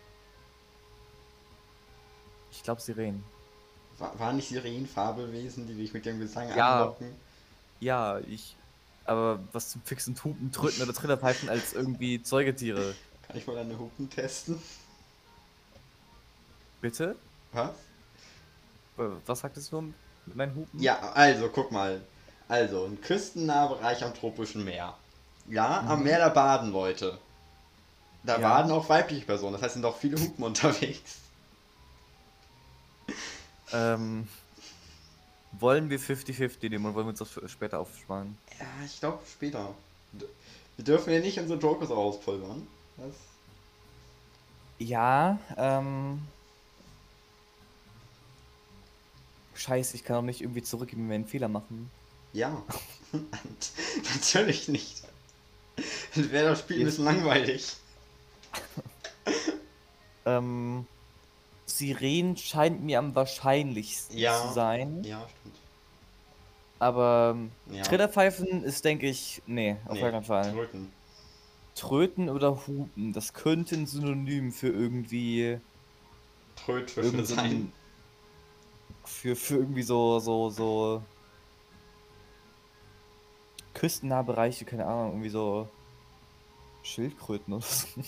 Ich glaube Sirenen. War, waren nicht Sirenen Fabelwesen, die dich mit dem Gesang Ja. anlocken? Ja, ich. Aber was zum fixen Hupen, Tröten oder Trillerpfeifen als irgendwie Säugetiere? Kann ich mal deine Hupen testen? Bitte? Was? Äh, Was sagtest du mit meinen Hupen? Ja, also, guck mal. Also, ein küstennaher Bereich am tropischen Meer. Ja, am Mhm. Meer da baden Leute. Da Ja. baden auch weibliche Personen, das heißt, sind auch viele Hupen unterwegs. Ähm. Wollen wir 50-50 nehmen oder wollen wir uns das später aufsparen? Ja, ich glaube später. Wir dürfen ja nicht unsere Jokers auspulvern. Das Ja, ähm. Scheiße, ich kann auch nicht irgendwie zurückgeben, wenn wir einen Fehler machen. Ja. Natürlich nicht. Dann wäre das Spiel ein bisschen langweilig. Ähm. Sirenen scheint mir am wahrscheinlichsten Ja. zu sein. Ja, stimmt. Aber ähm, Ja. Trillerpfeifen ist, denke ich, nee, auf Nee, keinen Fall. Tröten. Tröten oder Hupen, das könnte ein Synonym für irgendwie. So sein. ein- Für, für irgendwie so, so, so. Küstennahe Bereiche, keine Ahnung, irgendwie so. Schildkröten oder so.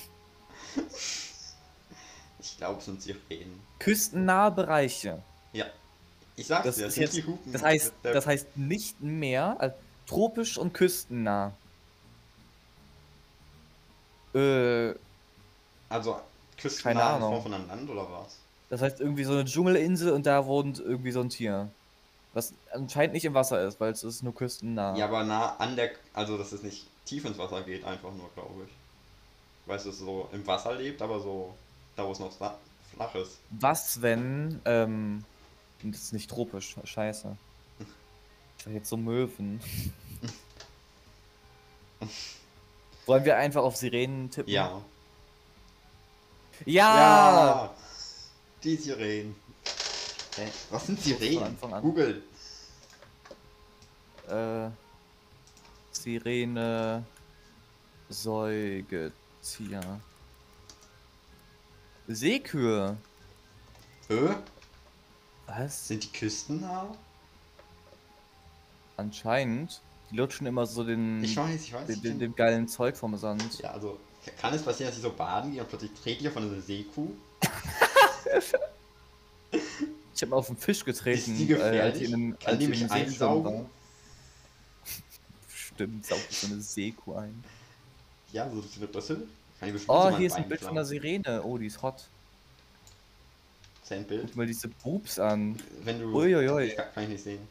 Ich glaube, es sind Sirenen. Küstennahe Bereiche. Ja. Ich sag's Das dir, ist sind jetzt, die Hupen. das heißt, das heißt nicht mehr als tropisch und küstennah. Äh, Also, Keine küstennah in Ahnung. Form von einem Land oder was? das heißt irgendwie so eine Dschungelinsel und da wohnt irgendwie so ein Tier. Was anscheinend nicht im Wasser ist, weil es ist nur küstennah. Ja, aber nah an der. Also, dass es nicht tief ins Wasser geht, einfach nur, glaube ich. Weil es so im Wasser lebt, aber so. Da, wo es noch flach ist. Was, wenn, ähm, das ist nicht tropisch, scheiße. Ich sag jetzt so Möwen. Wollen wir einfach auf Sirenen tippen? Ja. Ja! Die Sirenen. Hä? Was sind Sirenen? Google. Äh, Sirene, Säugetier. Seekühe. Hä? Was? Sind die küstennah? Anscheinend. Die lutschen immer so den, Ich weiß, ich weiß. den, den, den geilen Zeug vom Sand. Ja, also kann es passieren, dass sie so baden gehen und plötzlich dreht ihr von einer Seekuh? Ich habe auf den Fisch getreten, Ist die gefährlich? als ich in den, Kann die ich mich einsaugen? Stimmt, saugt so eine Seekuh ein. Ja, so eine Brüssel. Kann ich Oh, hier ist ein Bild von einer. Sirene. Oh, die ist hot. Sein Bild. Guck mal diese Boobs an. Wenn du. Uiuiui. Kann, kann ich nicht sehen.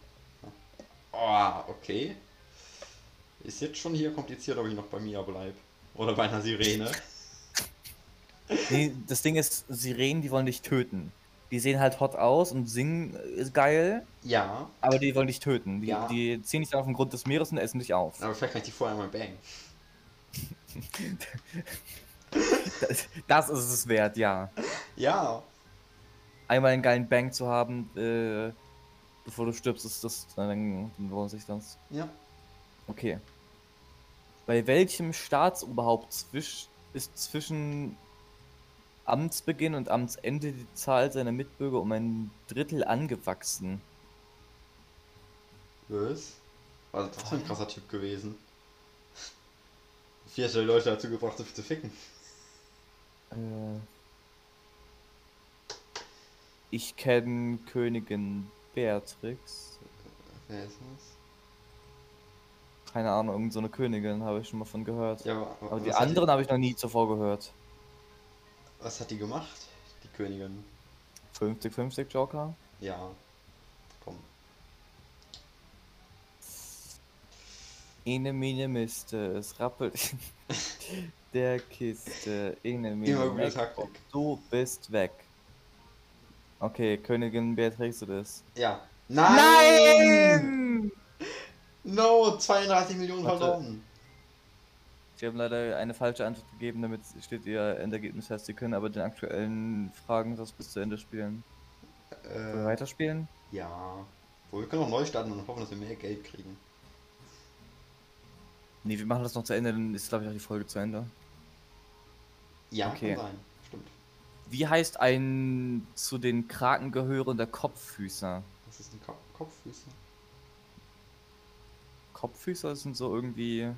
Oh, okay. Ist jetzt schon hier kompliziert, ob ich noch bei Mia bleib. Oder bei einer Sirene. Nee, das Ding ist, Sirenen, die wollen dich töten. Die sehen halt hot aus und singen ist geil, Ja, aber die wollen dich töten. Die, Ja. die ziehen dich dann auf den Grund des Meeres und essen dich auf. aber vielleicht kann ich die vorher mal bangen. Das, ist es wert, ja. Ja. Einmal einen geilen Bang zu haben, äh, bevor du stirbst, ist das, dann, dann lohnt sich das. Ja. Okay. Bei welchem Staatsoberhaupt zwisch, ist zwischen Amtsbeginn und Amtsende die Zahl seiner Mitbürger um ein Drittel angewachsen? Was? Was ist das für ein krasser Typ gewesen? Er die Leute dazu gebracht, viel zu ficken? Äh, ich kenne Königin Beatrix. Wer ist das? Keine Ahnung, irgend so eine Königin habe ich schon mal von gehört. Ja, aber, Aber die anderen habe ich noch nie zuvor gehört. Was hat die gemacht? Die Königin. 50-50 Joker? Ja. Komm. Ene Mine Miste, es rappelt der Kiste. Ene Mine Immer gute Taktik. Du bist weg. Okay, Königin Beatrix du das. Ja. Nein! No, 32 Millionen Warte. verloren. Sie haben leider eine falsche Antwort gegeben, damit steht ihr Endergebnis fest. Sie können aber den aktuellen Fragen das bis zu Ende spielen. Äh, weiterspielen? ja. Wo wir können auch neu starten und hoffen, dass wir mehr Geld kriegen. Nee, wir machen das noch zu Ende, dann ist glaube ich auch die Folge zu Ende. Ja, Okay. kann sein. Stimmt. Wie heißt ein zu den Kraken gehörender Kopffüßer? Was ist ein Kopf Kopffüße? Kopffüßer sind so irgendwie.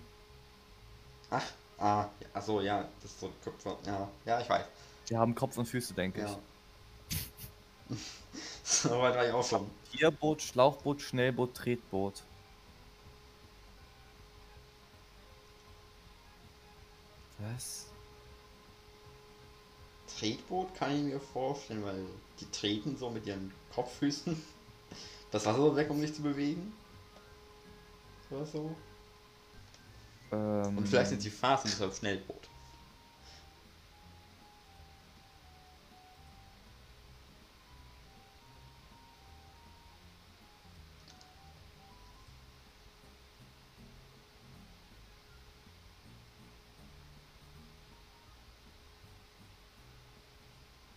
Ach, ah, ja, achso, ja, das ist so ein Köpfer. Ja, ja, ich weiß. Die haben Kopf und Füße, denke Ja. so weit war ich auch schon. ich. Tierboot, Schlauchboot, Schnellboot, Tretboot. Was? Tretboot kann ich mir vorstellen, weil die treten so mit ihren Kopffüßen das Wasser so weg, um sich zu bewegen. Oder so. Ähm, Und vielleicht sind sie fast deshalb Schnellboot.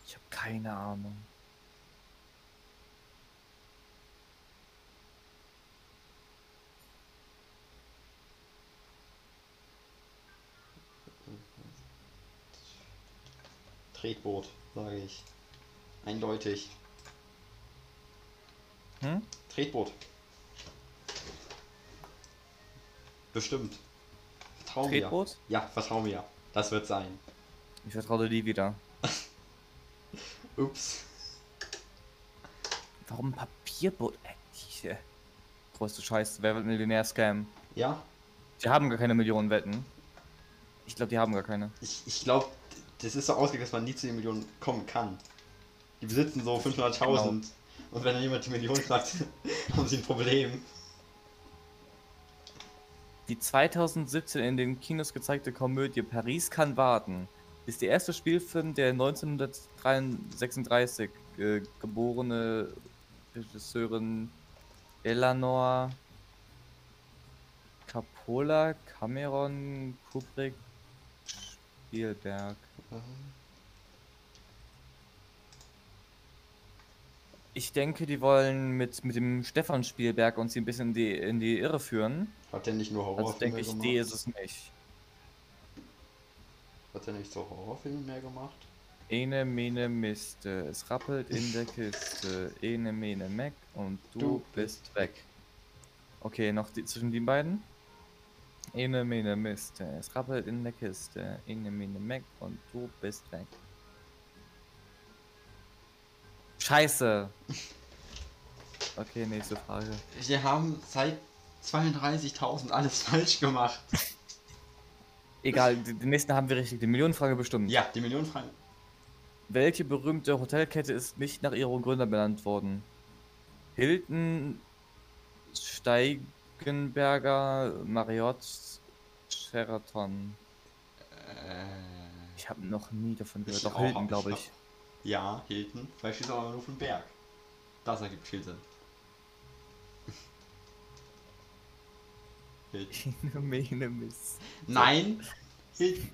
Ich habe keine Ahnung. Tretboot, sage ich. Eindeutig. Hm? Tretboot. Bestimmt. Vertrau mir. Tretboot? Ja, vertrau mir. Das wird sein. Ich vertraue dir wieder. Ups. Warum Papierboot? Äh, größte Scheiße, wer wird Millionär-Scam? Ja, Die haben gar keine Millionen Wetten. Ich glaube, die haben gar keine. ich, ich glaube, das ist so ausgelegt, dass man nie zu den Millionen kommen kann. Die besitzen so 500.000. Genau. Und wenn dann jemand die Million knackt, haben sie ein Problem. Die 2017 in den Kinos gezeigte Komödie Paris kann warten ist der erste Spielfilm der 1936 äh, geborene Regisseurin Eleanor Coppola Cameron Kubrick Spielberg. Ich denke, die wollen mit, mit dem Stefan Spielberg uns ein bisschen in die, in die Irre führen. Hat der nicht nur Also Horrorfilme denke ich, die ist es nicht. Hat der nicht so Horrorfilme mehr gemacht? Ene mene miste, es rappelt in der Kiste. Ene mene meck und du, Du bist weg. Okay, noch die, zwischen den beiden. Ene mene miste, es rappelt in der Kiste. Ene mene meck und du bist weg. Scheiße. Okay, nächste Frage. Wir haben seit 32.000 alles falsch gemacht. Egal, die, die nächsten haben wir richtig. Die Millionenfrage bestimmt. Ja, die Millionenfragen. Welche berühmte Hotelkette ist nicht nach ihrem Gründer benannt worden? Hilton, Steigenberger, Marriott, Sheraton. Äh, Ich habe noch nie davon gehört. Doch Hilton, glaube ich ja, Hilton. Vielleicht es aber nur auf dem Berg. Das ergibt viel Sinn. Hilton. Mene Mist. Nein! Hilton.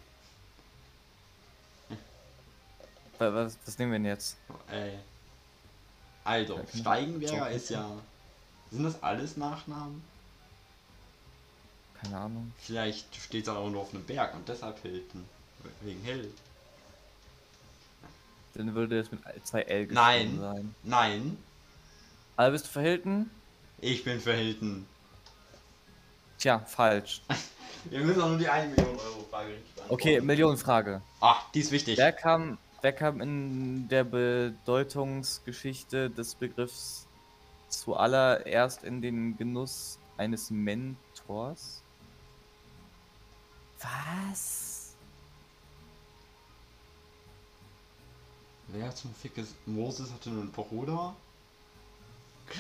Wa- Was, was nehmen wir denn jetzt? Äh, also, genau. Steigenberger ist ja. Sind das alles Nachnamen? Keine Ahnung. Vielleicht steht es auch nur auf einem Berg und deshalb Hilton. Wegen Hill. Dann würde es mit zwei L geschrieben Nein. sein. Nein, Aber bist du für Hilton? ich bin für Hilton. Tja, falsch. Wir müssen auch nur die 1 Million Euro Frage richtig beantworten. Okay, Millionenfrage. Ah, die ist wichtig. Wer kam, wer kam in der Bedeutungsgeschichte des Begriffs zuallererst in den Genuss eines Mentors? Was? Wer zum Fick ist. Moses hatte nur einen Bruder.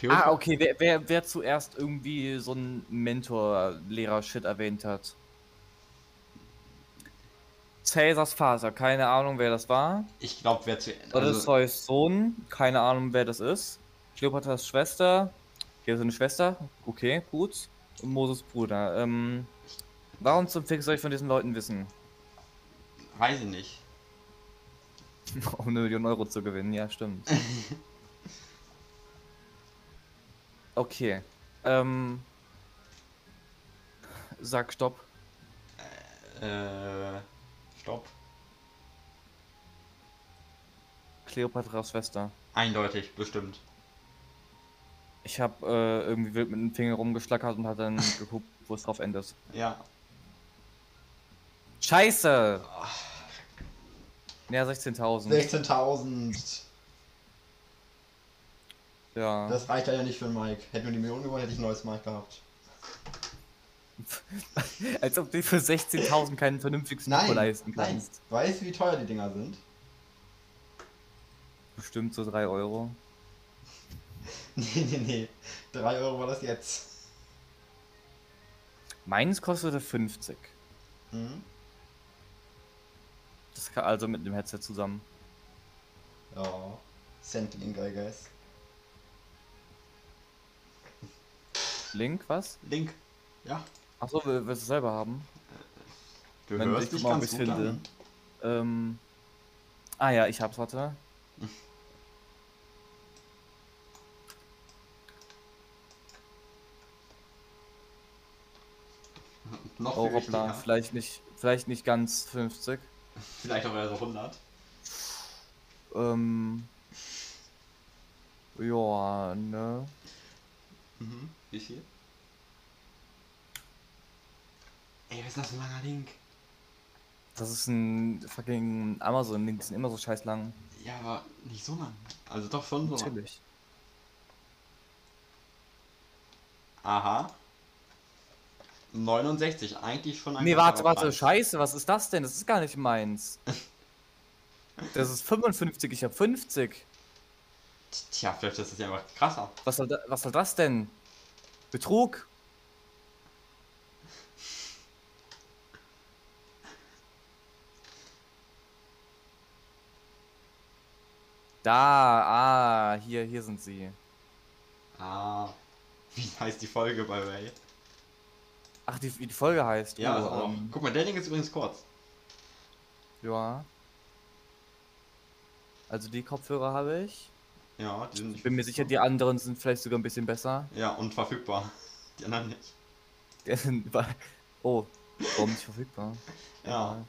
Ah, okay, wer, wer, wer zuerst irgendwie so einen Mentor-Lehrer-Shit erwähnt hat. Caesars Vater, keine Ahnung, wer das war. Ich glaube, wer zu. Odysseus Sohn, keine Ahnung, wer das ist. Kleopatras Schwester, hier ist eine Schwester, okay, gut. Und Moses Bruder. Ähm, warum zum Fick soll ich von diesen Leuten wissen? weiß ich nicht. Um eine Million Euro zu gewinnen, ja, stimmt. Okay. Ähm, sag Stopp. Äh. Stopp. Kleopatras Schwester. Eindeutig, bestimmt. Ich habe äh, irgendwie wild mit dem Finger rumgeschlackert und hat dann geguckt, wo es drauf endet. Ja. Scheiße! Ja, 16.000. 16.000. Ja. Das reicht ja nicht für Mike. Hätten wir die Million gewonnen, hätte ich ein neues Mike gehabt. Als ob du für 16.000 keinen vernünftigen Nein, Mikro leisten nein. kannst. Weißt du, wie teuer die Dinger sind? Bestimmt so 3 Euro. Nee, nee, nee. 3 Euro war das jetzt. Meins kostete 50. Hm? Das kann also mit dem Headset zusammen. Ja. Centlink, I guess. Link, was? Link. Ja. Achso, willst du es selber haben? Du Wenn hörst ich dich mal, ganz ich's gut finde. Ähm. Ah ja, ich hab's, warte. Noch Oh hoppla, vielleicht nicht, vielleicht nicht ganz 50. Vielleicht auch eher so 100. Ähm. Ja, ne? Mhm. Wie viel? Ey, was ist das für ein langer Link? Das ist ein fucking Amazon-Link, die sind immer so scheiß lang. Ja, aber nicht so lang. Also doch schon so lang. Natürlich. Aha. 69, eigentlich schon ein Nee, warte, warte, Preis. scheiße, was ist das denn? Das ist gar nicht meins. Das ist 55, ich hab 50. Tja, vielleicht ist das ja einfach krasser. Was soll, da, was soll das denn? Betrug? Da, ah, hier, hier sind sie. Ah. Wie heißt die Folge bei Ray? Ach, die, wie die Folge heißt. Ja, oh, noch. ähm, Guck mal, der Link ist übrigens kurz. ja. Also die Kopfhörer habe ich. Ja, die sind Ich bin mir sicher, die anderen sind vielleicht sogar ein bisschen besser. Ja, und verfügbar. Die anderen nicht. Die sind oh, warum nicht verfügbar? Ja.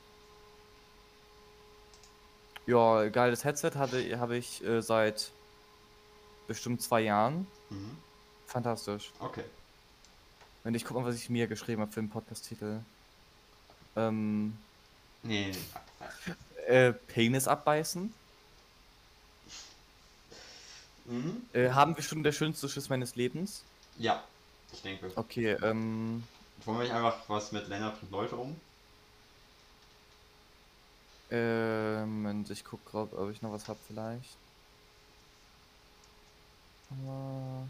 Ja, geiles Headset hatte habe ich äh, seit bestimmt zwei Jahren. Mhm. Fantastisch. Okay. Und ich guck mal, was ich mir geschrieben habe für den Podcast-Titel. Ähm, Nee. äh, Penis abbeißen. Mhm. Äh, haben wir schon der schönste Schiss meines Lebens? Ja, ich denke. Okay, ähm, Wollen wir nicht einfach was mit Lennart und Leute um? ähm, Moment, ich guck grad, ob ich noch was hab vielleicht. Äh,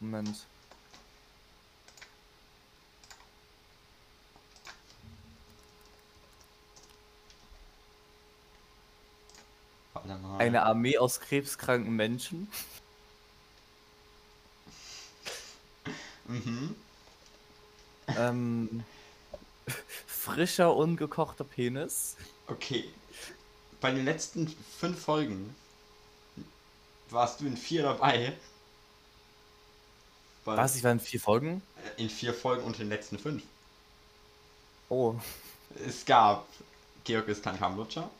Moment. Warte mal. Eine Armee aus krebskranken Menschen. Mhm. ähm, frischer, ungekochter Penis. Okay. Bei den letzten fünf Folgen warst du in vier dabei. Bei, Was? Ich war in vier Folgen? In vier Folgen und in den letzten fünf. Oh. Es gab Georg ist kein Kamlutscher,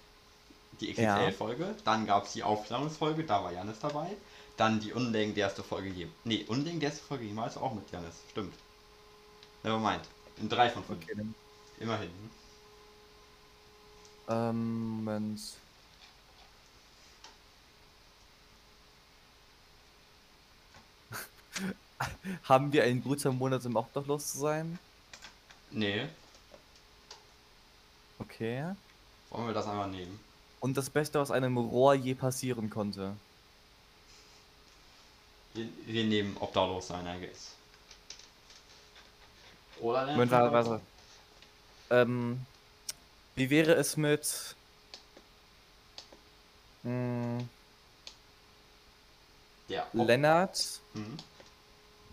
die Ja. XXL-Folge, dann gab es die Aufklärungsfolge, da war Janis dabei, dann die unlegendärste Folge je. Nee, unlegendärste Folge jemals auch mit Janis, stimmt. Nevermind. In drei von fünf. Okay. Immerhin. Ähm, Moment. Haben wir einen guten Monat, um obdachlos zu sein? Nee, Okay. wollen wir das einmal nehmen. Und das Beste, was einem Rohr je passieren konnte. Wir, wir nehmen obdachlos sein, I guess. Oder Moment, warte, warte. Ähm, wie wäre es mit... Mh, Der Ob Lennart, hm,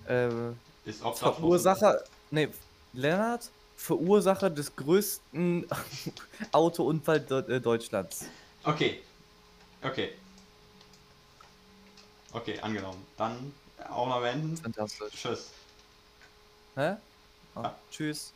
äh, ist obdachlos. Verursacher, nee, Lennart, Verursacher des größten Autounfall De äh, Deutschlands. Okay. Okay. Okay, angenommen. Dann auch mal wenden. Fantastisch. Tschüss. Hä? Oh, Ah. Tschüss.